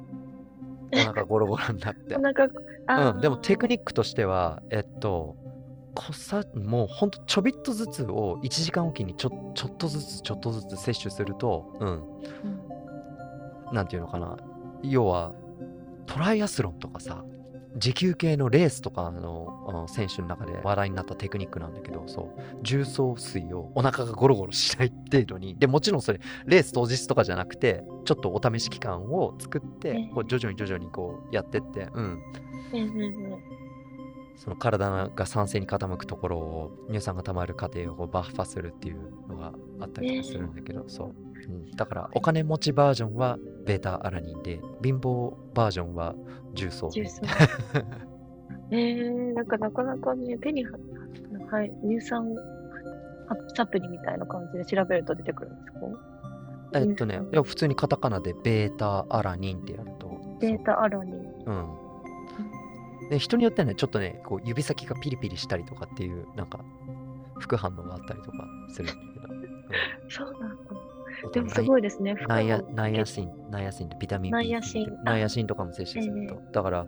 お腹ゴロゴロになって。お腹あうん、でもテクニニックとしては、えっと、こさもうほんとちょびっとずつを1時間おきにちょちょっとずつちょっとずつ摂取すると、うん、なんていうのかな、要はトライアスロンとかさ、持久系のレースとかの選手の中で話題になったテクニックなんだけど、そう、重曹水をお腹がゴロゴロしない程度に、でもちろんそれ、レース当日とかじゃなくて、ちょっとお試し期間を作ってえ、こう徐々に徐々にこうやってって、うん、その体が酸性に傾くところを乳酸が溜まる過程をこうバッファするっていうのがあったりとかするんだけど、そう、うん、だからお金持ちバージョンはベータアラニンで貧乏バージョンは重曹。重曹。えー、なんかなかなかね、手には、はい、乳酸あサプリみたいな感じで調べると出てくるんですか？えっとねいや普通にカタカナでベータアラニンってやるとベータアラニン。そううん。で人によってはねちょっとねこう指先がピリピリしたりとかっていうなんか副反応があったりとかするんだけど、そうなんだ。うん、でもすごいですね。ナイアナイアシン、ナイアシンってビタミン B ナイアシンナイアシンとかも摂取すると。えだから、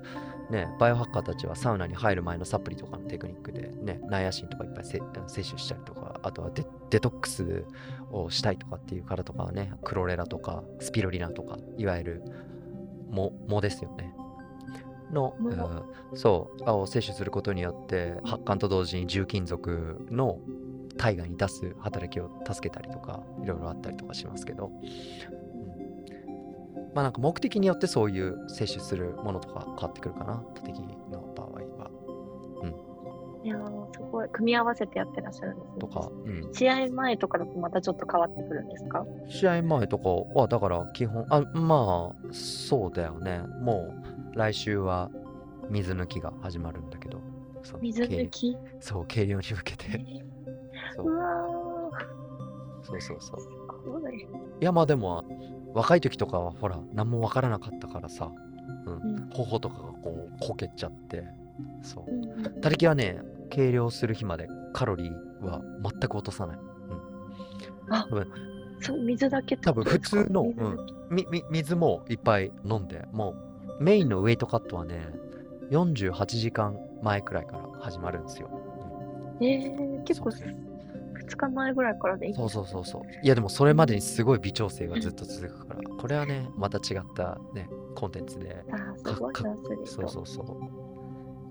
ね、バイオハッカーたちはサウナに入る前のサプリとかのテクニックで、ね、ナイアシンとかいっぱいせ摂取したりとか、あとはデデトックスをしたいとかっていう方とかはね、クロレラとかスピロリナとか、いわゆる藻藻ですよね。の、藻うんそう、を摂取することによって、発汗と同時に重金属の体外に出す働きを助けたりとか、いろいろあったりとかしますけど、うんまあなんか目的によってそういう摂取するものとか変わってくるかな、多敵の場合は。いやーすごい。組み合わせてやってらっしゃるんですね。とか、うん、試合前とかだとまたちょっと変わってくるんですか？試合前とかは、だから基本、あ、まあ、そうだよね。もう来週は水抜きが始まるんだけど、そう水抜き？計そう、計量に向けえて。ーそう。そうそうそう。ーすごい。いやまあでも若い時とかはほら何もわからなかったからさ、うん。うん。頬とかがこうこけちゃって。そう。うんうん。他力はね計量する日までカロリーは全く落とさない。そう、水だけ多分普通の、水うん、みみ水もいっぱい飲んでもうメインのウェイトカットはね48時間前くらいから始まるんですよ、えー、結構2日前ぐらいからでいいそうそうそうそう。いやでもそれまでにすごい微調整がずっと続くから、これはね、また違ったね、コンテンツで、あーすごい。そうそうそ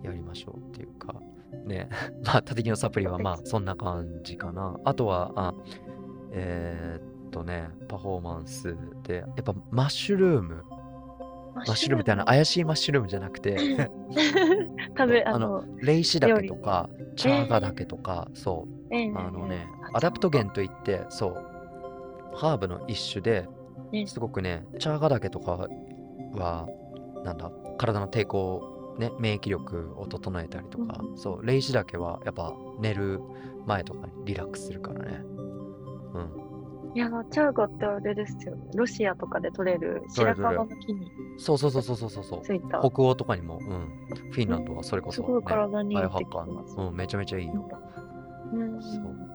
う、やりましょうっていうか、ね、まあ、縦木のサプリはまあそんな感じかな。あとは、あえーっとね、パフォーマンスで、やっぱマッシュルーム、ママッシュルームってあの怪しいマッシュルームじゃなくて、食べ、ああのの、レイシダケとか、チャーガダケとか、そう、ええ。あのね、あアダプトゲンといって、そう、ハーブの一種で、ねすごくね、チャーガダケとかは、なんだ、体の抵抗、ね、免疫力を整えたりとか、うんそう、レイシダケはやっぱ寝る前とかにリラックスするからね。うん。いや、チャーガってあれですよね。ロシアとかで取れる白樺の木にそうそうそうそうそうそう。北欧とかにも、うん。フィンランドはそれこそ、ね、すごい体にいいうん、めちゃめちゃいいよ。うん。そう。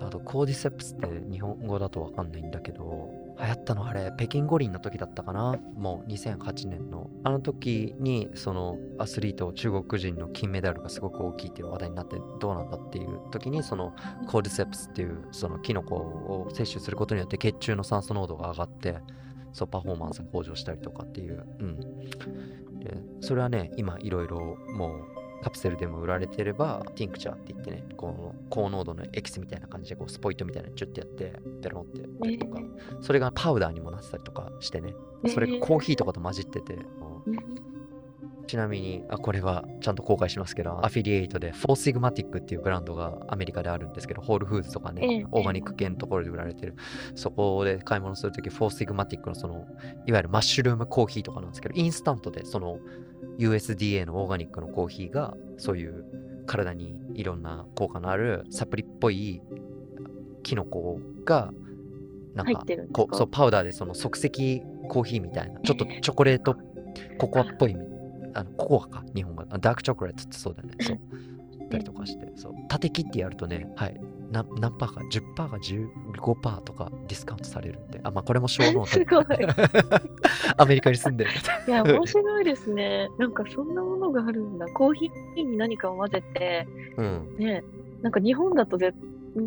あと、コーディセプスって日本語だとわかんないんだけど、流行ったのあれ、北京五輪の時だったかな？もう2008年の。あの時に、そのアスリート、中国人の金メダルがすごく大きいっていう話題になって、どうなんだっていう時に、そのコーディセプスっていう、そのキノコを摂取することによって血中の酸素濃度が上がって、そう、パフォーマンスが向上したりとかっていう。うん。で、それはね、今いろいろもう、カプセルでも売られてれば、ティンクチャーって言ってね、この高濃度のエキスみたいな感じで、こうスポイトみたいなのチュッてやって、ペロンってやったりとか、それがパウダーにもなってたりとかしてね、それがコーヒーとかと混じってて、ちなみに、あ、これはちゃんと公開しますけど、アフィリエイトで、フォーシグマティックっていうブランドがアメリカであるんですけど、ホールフーズとかええ。ね、オーガニック系のところで売られてる、そこで買い物するとき、フォーシグマティックのその、いわゆるマッシュルームコーヒーとかなんですけど、インスタントでその USDA のオーガニックのコーヒーが、そういう体にいろんな効果のあるサプリっぽいキノコが、なんかこうそうパウダーでその即席コーヒーみたいな、ちょっとチョコレート、ココアっぽい、あのココアか、日本語。あダークチョコレートってそうだね。そう。たりとかして、そう。縦切ってやるとね、はい。な何パーか、10%か15%とかディスカウントされるんで、あ、まあこれも小ノ すごい。アメリカに住んでるいや、面白いですね。なんかそんなものがあるんだ。コーヒーに何かを混ぜて、うん。ね、なんか日本だとぜ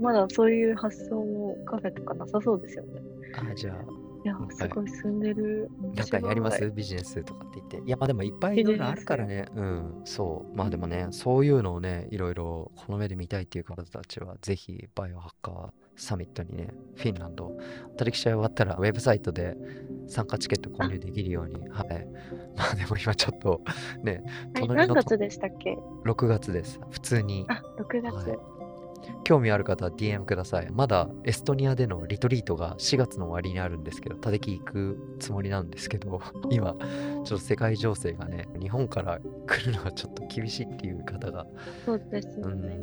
まだそういう発想もカフェとかなさそうですよね。あ、じゃあ、いやは、いすごい進んでる。なんかやります？ビジネスとかって言って。いや、まあでもいっぱいいろいろあるからね。うん。そう。まあでもね、そういうのをね、いろいろこの目で見たいっていう方たちは、ぜひ、バイオハッカーサミットにね、フィンランド、取引終わったら、ウェブサイトで参加チケット購入できるように。はい。まあでも今ちょっと、ね、はい、隣の何月でしたっけ？6月です。普通に。あ、6月。はい興味ある方は DM ください。まだエストニアでのリトリートが4月の終わりにあるんですけど、たてき行くつもりなんですけど、今、ちょっと世界情勢がね、日本から来るのはちょっと厳しいっていう方が、そうですよね。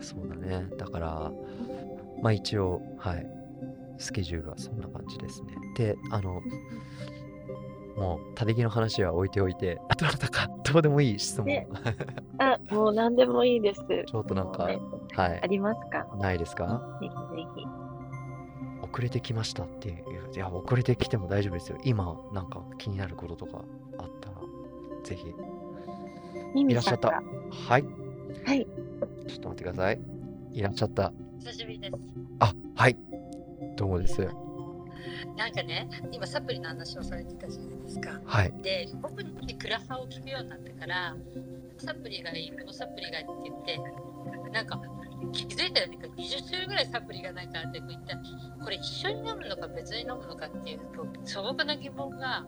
そうだね。だから、まあ一応、はい、スケジュールはそんな感じですね。で、あの、もう、たてきの話は置いておいて、あとなんだか、どうでもいい質問、ね あ、もう何でもいいです。ちょっとなんかねはいあ、りますか？ないですか？ぜひぜひ。遅れてきましたっていう。いや、遅れてきても大丈夫ですよ。今、なんか気になることとかあったら、ぜひ。いらっしゃった。はい。はい。ちょっと待ってください。いらっしゃった。久しぶりです。あ、はい。どうもです。なんかね、今サプリの話をされてたじゃないですか。はい。で、僕にクラハを聞くようになってから、サプリがいい、このサプリがいいって言って、なんか気づいたらなんか20種類ぐらいサプリがなんかあって、こういったこれ一緒に飲むのか別に飲むのかっていう素朴な疑問が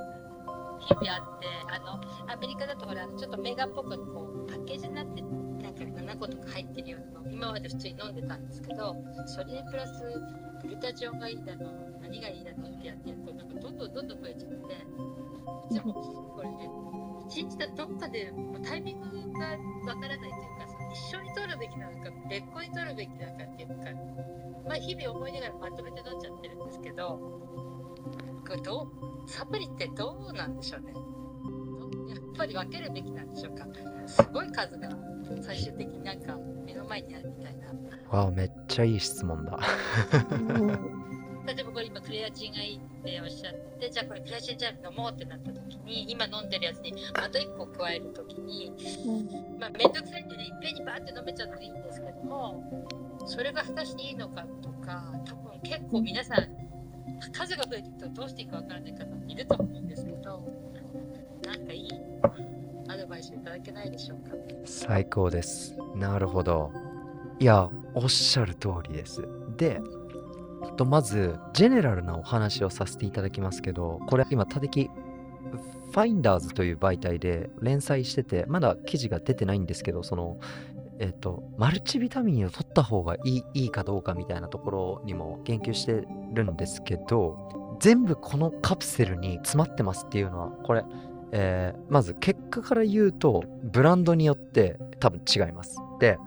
日々あって、あのアメリカだとほらちょっとメガっぽくこうパッケージになってなんか7個とか入ってるようなの今まで普通に飲んでたんですけど、それにプラスグルタチオンがいいだの、何がいいだのってやってるとなんかどんどんどんどん増えちゃって、でもこれね一日だどっかでタイミングがわからないというかさ一緒に取るべきなのか別個に取るべきなのかっていうかまあ日々思いながらまとめて飲んじゃってるんですけどこれどうサプリってどうなんでしょうね。やっぱり分けるべきなんでしょうか。すごい数が。最終的になんか目の前にあるみたいな。わあ、めっちゃいい質問だ。うん例えばこれ今クレアチンがいいっておっしゃってじゃあこれクレアチンじゃ飲もうってなった時に今飲んでるやつにまた1個加える時にうん。まあ、めんどくさいんでね、1ぺんにバーって飲めちゃっていいんですけどもそれが果たしていいのかとか多分結構皆さん数が増えていくとどうしていいかわからない方もいると思うんですけどなんかいい？アドバイスいただけないでしょうか？最高です。なるほど。いや、おっしゃる通りです。で、とまず、ジェネラルなお話をさせていただきますけど、これ今、たてき、ファインダーズという媒体で連載してて、まだ記事が出てないんですけど、その、えっ、と、マルチビタミンを取った方がいいいいかどうかみたいなところにも言及してるんですけど、全部このカプセルに詰まってますっていうのは、これ、えーまず結果から言うとブランドによって多分違います。で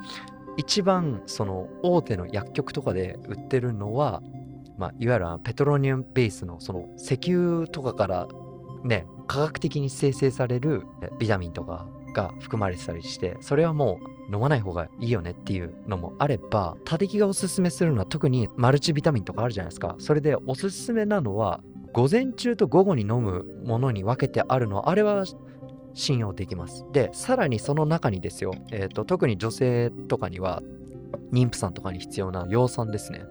一番その大手の薬局とかで売ってるのは、まあ、いわゆるペトロニウムベースのその石油とかからね科学的に生成されるビタミンとかが含まれてたりしてそれはもう飲まない方がいいよねっていうのもあれば他力がおすすめするのは特にマルチビタミンとかあるじゃないですかそれでおすすめなのは午前中と午後に飲むものに分けてあるのはあれは信用できます。で、さらにその中にですよ、えーと特に女性とかには妊婦さんとかに必要な葉酸ですね。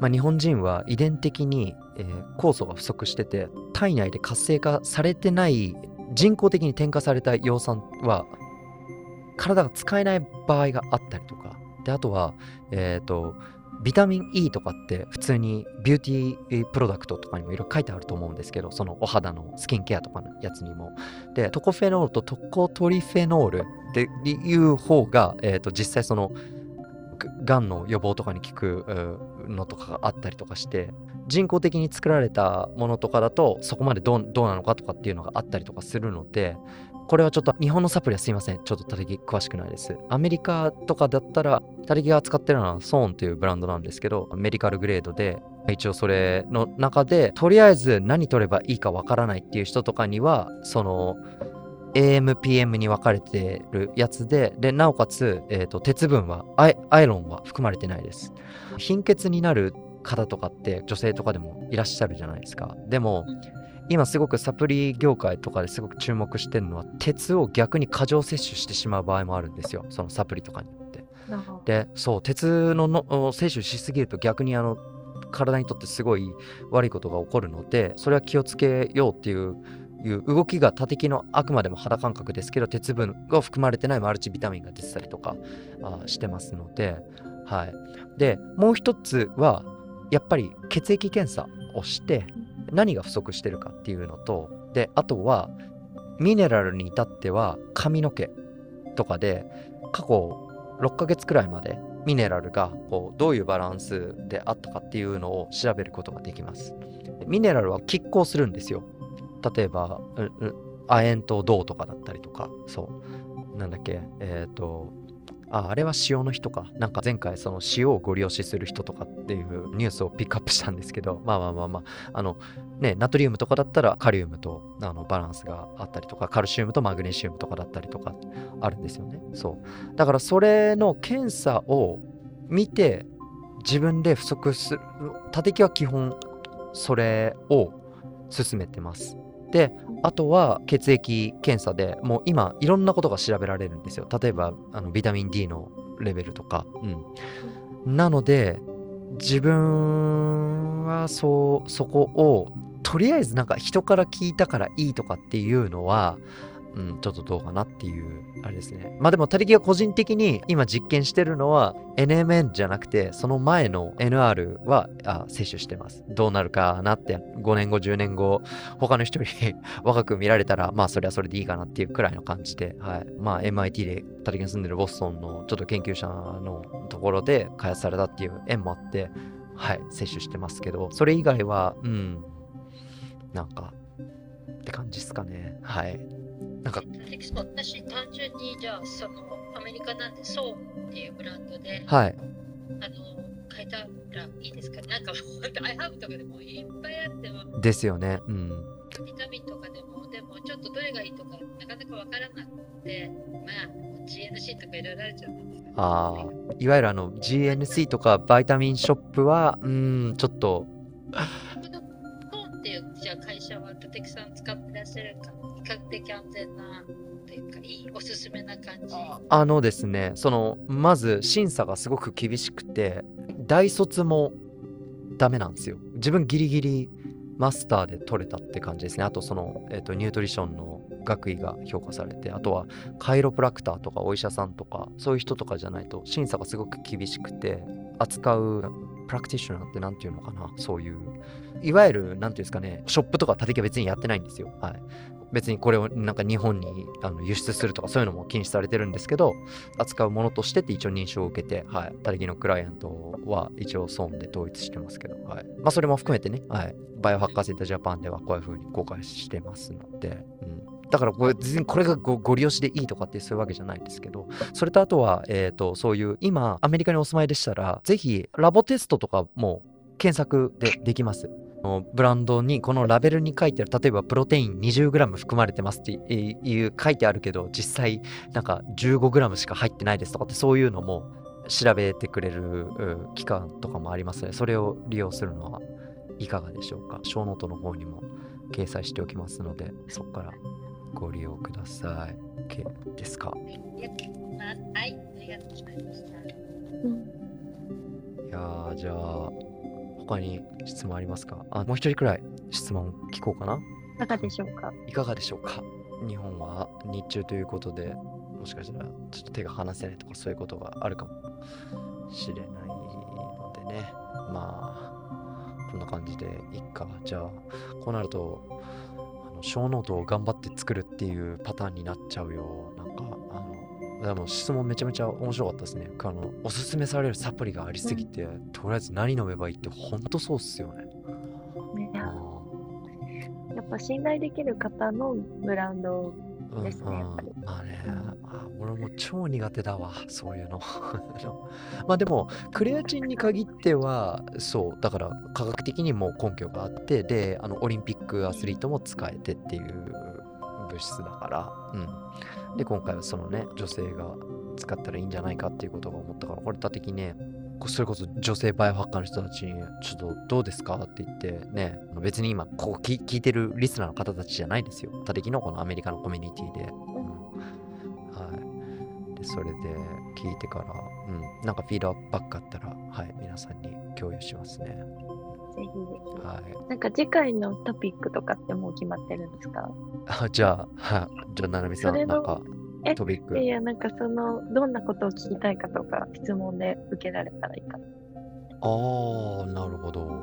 まあ、日本人は遺伝的に、えー酵素が不足してて体内で活性化されてない人工的に添加された葉酸は体が使えない場合があったりとかであとはえっ、とビタミン E とかって普通にビューティープロダクトとかにもいろいろ書いてあると思うんですけどそのお肌のスキンケアとかのやつにも。でトコフェノールとトコトリフェノールっていう方が、えー、と実際そのがんの予防とかに効くのとかがあったりとかして人工的に作られたものとかだとそこまでどうなのかとかっていうのがあったりとかするのでこれはちょっと日本のサプリはすいませんちょっとたてき詳しくないですアメリカとかだったらたてきが使ってるのはソーンというブランドなんですけどメディカルグレードで一応それの中でとりあえず何取ればいいかわからないっていう人とかにはその AMPM に分かれてるやつで、で、なおかつ、えーと鉄分はアイ、アイロンは含まれてないです。貧血になる方とかって女性とかでもいらっしゃるじゃないですか。でも、今すごくサプリ業界とかですごく注目してるのは、鉄を逆に過剰摂取してしまう場合もあるんですよ。そのサプリとかによって。で、そう、鉄ののお摂取しすぎると逆にあの、体にとってすごい悪いことが起こるので、それは気をつけようっていういう動きが多敵のあくまでも肌感覚ですけど鉄分が含まれてないマルチビタミンが出てたりとかあしてますので、はい、でもう一つはやっぱり血液検査をして何が不足してるかっていうのとであとはミネラルに至っては髪の毛とかで過去6ヶ月くらいまでミネラルがこうどういうバランスであったかっていうのを調べることができます。ミネラルは拮抗するんですよ。例えば、亜鉛と銅とかだったりとか、そう。なんだっけ、えっ、と、あ、あれは塩の人か。なんか前回その塩をご利用しする人とかっていうニュースをピックアップしたんですけど、まあまあまあまあ、あの、ね、ナトリウムとかだったらカリウムとあのバランスがあったりとか、カルシウムとマグネシウムとかだったりとかあるんですよね。そう。だからそれの検査を見て、自分で不足する、他敵は基本それを進めてます。で、あとは血液検査でもう今いろんなことが調べられるんですよ。例えばあのビタミン D のレベルとか。うん、なので自分はそうそこをとりあえずなんか人から聞いたからいいとかっていうのは、うん、ちょっとどうかなっていうあれですね。まあでも、他力が個人的に今実験してるのは NMN じゃなくて、その前の NR はあ摂取してます。どうなるかなって、5年後、10年後、他の人より 若く見られたら、まあそれはそれでいいかなっていうくらいの感じで、はい。まあ MIT で他力が住んでるボストンのちょっと研究者のところで開発されたっていう縁もあって、はい、摂取してますけど、それ以外は、うん、なんか、って感じですかね。はい。なんか、私単純にじゃあそのアメリカなんでソーっていうブランドではい。あの変えたらいいですか？なんか本当 アイハブとかでもいっぱいあってもですよね。うん。ビタミンとかでもでもちょっとどれがいいとかなかなかわからなくてまあ GNC とかいろいろあるじゃないですか。ああ、いわゆるあの GNC とかバイタミンショップは、うーん、ちょっと、このソーンっていうじゃあ会社は立木さん使ってらっしゃるか的安全なというかいいおすすめな感じ。あのですね、その、まず審査がすごく厳しくて、大卒もダメなんですよ。自分ギリギリマスターで取れたって感じですね。あとその、えっ、と、ニュートリションの学位が評価されて、あとはカイロプラクターとかお医者さんとか、そういう人とかじゃないと審査がすごく厳しくて、扱うプラクティショナーって何ていうのかな、そういう、いわゆる、なんていうんですかね、ショップとか立木は別にやってないんですよ。はい。別にこれをなんか日本にあの輸出するとかそういうのも禁止されてるんですけど、扱うものとしてって一応認証を受けて、はい、他力のクライアントは一応損で統一してますけど、はい。まあそれも含めてね、はい、バイオハッカーセンタージャパンではこういう風に公開してますので、うん。だからこれ別にこれがごご利用しでいいとかってそういうわけじゃないんですけど、それとあとは、えっ、と、そういう今アメリカにお住まいでしたら、ぜひラボテストとかも検索でできます。のブランドにこのラベルに書いてある例えばプロテイン 20g 含まれてますっていう書いてあるけど実際なんか 15g しか入ってないですとかってそういうのも調べてくれる機関とかもありますのでそれを利用するのはいかがでしょうか？小ノートの方にも掲載しておきますのでそこからご利用ください。OK ですか？はい、ありがとうござい。ました。い。やじゃあ他に質問ありますか？あもう一人くらい質問聞こうかな。いかがでしょうか？いかがでしょうか？日本は日中ということでもしかしたらちょっと手が離せないとかそういうことがあるかもしれないのでね。まあこんな感じでいっか。じゃあこうなるとあの小ノートを頑張って作るっていうパターンになっちゃうよでも質問めちゃめちゃ面白かったですね。あのおすすめされるサプリがありすぎて、とりあえず何飲めばいいってほんとそうっすよね。や。っぱ信頼できる方のブランドうんですねやっぱり。うんまあね、あ俺も超苦手だわ、そういうの。まあでも、クレアチンに限っては、そう、だから科学的にも根拠があって、で、あのオリンピックアスリートも使えてっていう物質だから、うん。で、今回はそのね、女性が使ったらいいんじゃないかっていうことが思ったから、これ他的ね、それこそ女性バイオハッカーの人たちに、ちょっとどうですか？って言ってね、別に今、ここ聞聞いてるリスナーの方たちじゃないですよ。他的のこのアメリカのコミュニティで。うんはい。で、それで聞いてから、うん、なんかフィードバックあったら、はい、皆さんに共有しますね。ぜひぜひはい。なんか次回のトピックとかってもう決まってるんですか？あじゃあ、はい。じゃあ、ななみさん、なんかえトピック。いやいや、なんかその、どんなことを聞きたいかとか、質問で受けられたらいいかな。ああ、なるほど。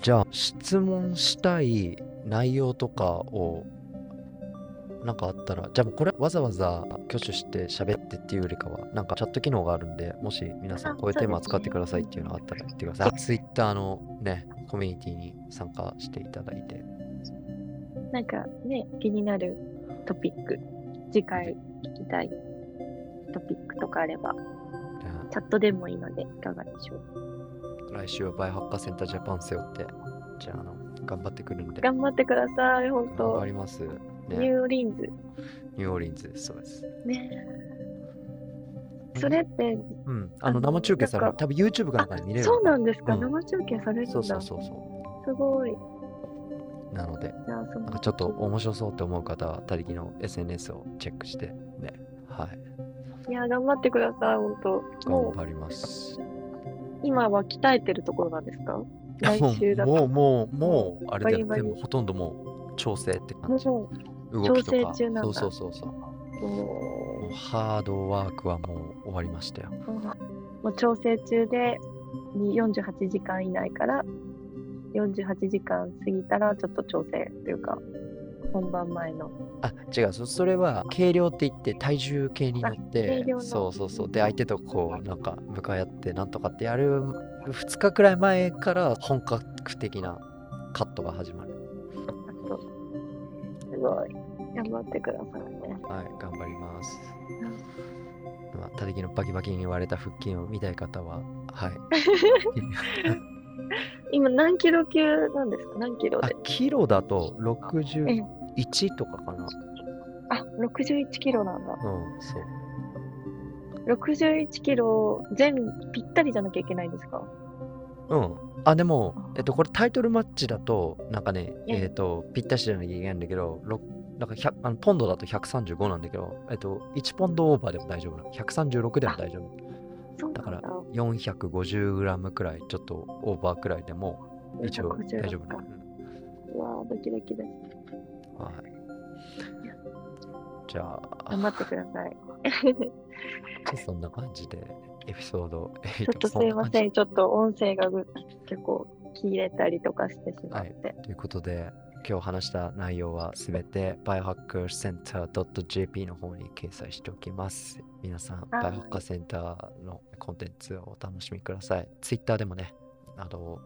じゃあ、質問したい内容とかを、なんかあったら、じゃあもうこれわざわざ挙手して喋ってっていうよりかは、なんかチャット機能があるんで、もし皆さんあこういうテーマ使ってくださいっていうのがあったら言ってください。ツイッターのね、コミュニティに参加していただいて。なんかね、気になるトピック、次回聞きたいトピックとかあれば、チャットでもいいので、いかがでしょう？あ来週はバイオハッカーセンタージャパン背負って、じゃあ、あの、頑張ってくるんで。頑張ってください、本当頑張ります。ね、ニューオリンズ。ニューオーリンズそうです。ね。それって、うん、あの生中継される、多分 YouTube かなんかで見れる。そうなんですか、うん生中継されるんだ。そうそうそうそすごい。う。なので、なんかちょっと面白そうって思う方は、他力の SNS をチェックして、ね、はい、いや、頑張ってください、本当。もう、頑張ります。今は鍛えてるところなんですか？来週だと。もう、もう、もう、あれだよ、バリバリ全部ほとんどもう調整って感じ。も動きとか。そうそうそうそう。ハードワークはもう終わりましたよ。う、もう調整中でに48時間以内から48時間過ぎたらちょっと調整というか本番前の。あ違う。そそれは軽量って言って体重計に乗っ軽てそうそうそう。で相手とこうなんか向かい合ってなんとかってやる2日くらい前から本格的なカットが始まるごい。頑張ってくださいね。はい頑張ります。まあ、他力のバキバキに割れた腹筋を見たい方ははい。今何キロ級なんですか？何キロあでキロだとえ61とかかな。あ61キロなんだ。うんそう。61キロ全ぴったりじゃなきゃいけないんですか？うん。あ、でも、えっと、これタイトルマッチだと、なんかね、えええっと、ぴったしじゃなきゃいけないんだけど、ろなんか100あのポンドだと135なんだけど、えっと、1ポンドオーバーでも大丈夫なの。136でも大丈夫。だからなんだ。450g くらい、ちょっとオーバーくらいでも一応450大丈夫なわードキドキです。うんはい。じゃあ、頑張ってください。そんな感じでエピソード8ちょっとすいません。ちょっと音声がぐ結構切れたりとかしてしまって。ということで、今日話した内容はすべて biohackercenter.jp の方に掲載しておきます。皆さん、はいバイオハッカーセンターのコンテンツをお楽しみください。Twitter でもね、あの、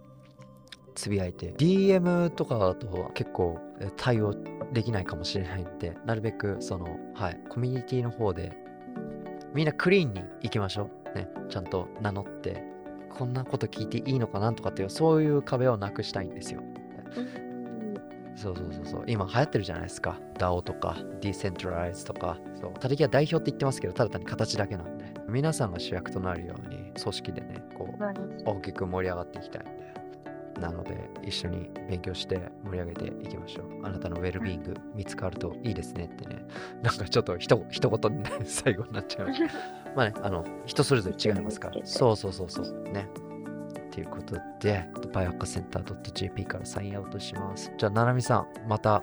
つぶやいて、DM とかだと結構え対応できないかもしれないんで、なるべくその、はい、コミュニティの方で、みんなクリーンに行きましょう。ね、ちゃんと名乗って、こんなこと聞いていいのかなとかっていう、そういう壁をなくしたいんですよ。うんそうそうそうそう。今流行ってるじゃないですか。DAO とか、Decentralize とか。そう。たたきは代表って言ってますけど、ただ単に形だけなんで。皆さんが主役となるように、組織でね、こう、大きく盛り上がっていきたい。なので、一緒に勉強して盛り上げていきましょう。あなたのウェルビーイング見つかるといいですねってね。なんかちょっとひと一言にね、最後になっちゃう。まあね、あの、人それぞれ違いますから。そうそうそうそう。ね。ということで、バイオハッカーセンター .jp からサインアウトします。じゃあ、ななみさん、また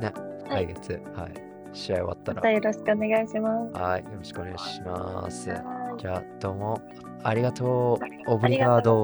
ね、はい来月、はい、試合終わったら、またよろしくお願いします。はい、よろしくお願いします。はいじゃあ、どうもありがとう。オブありリガード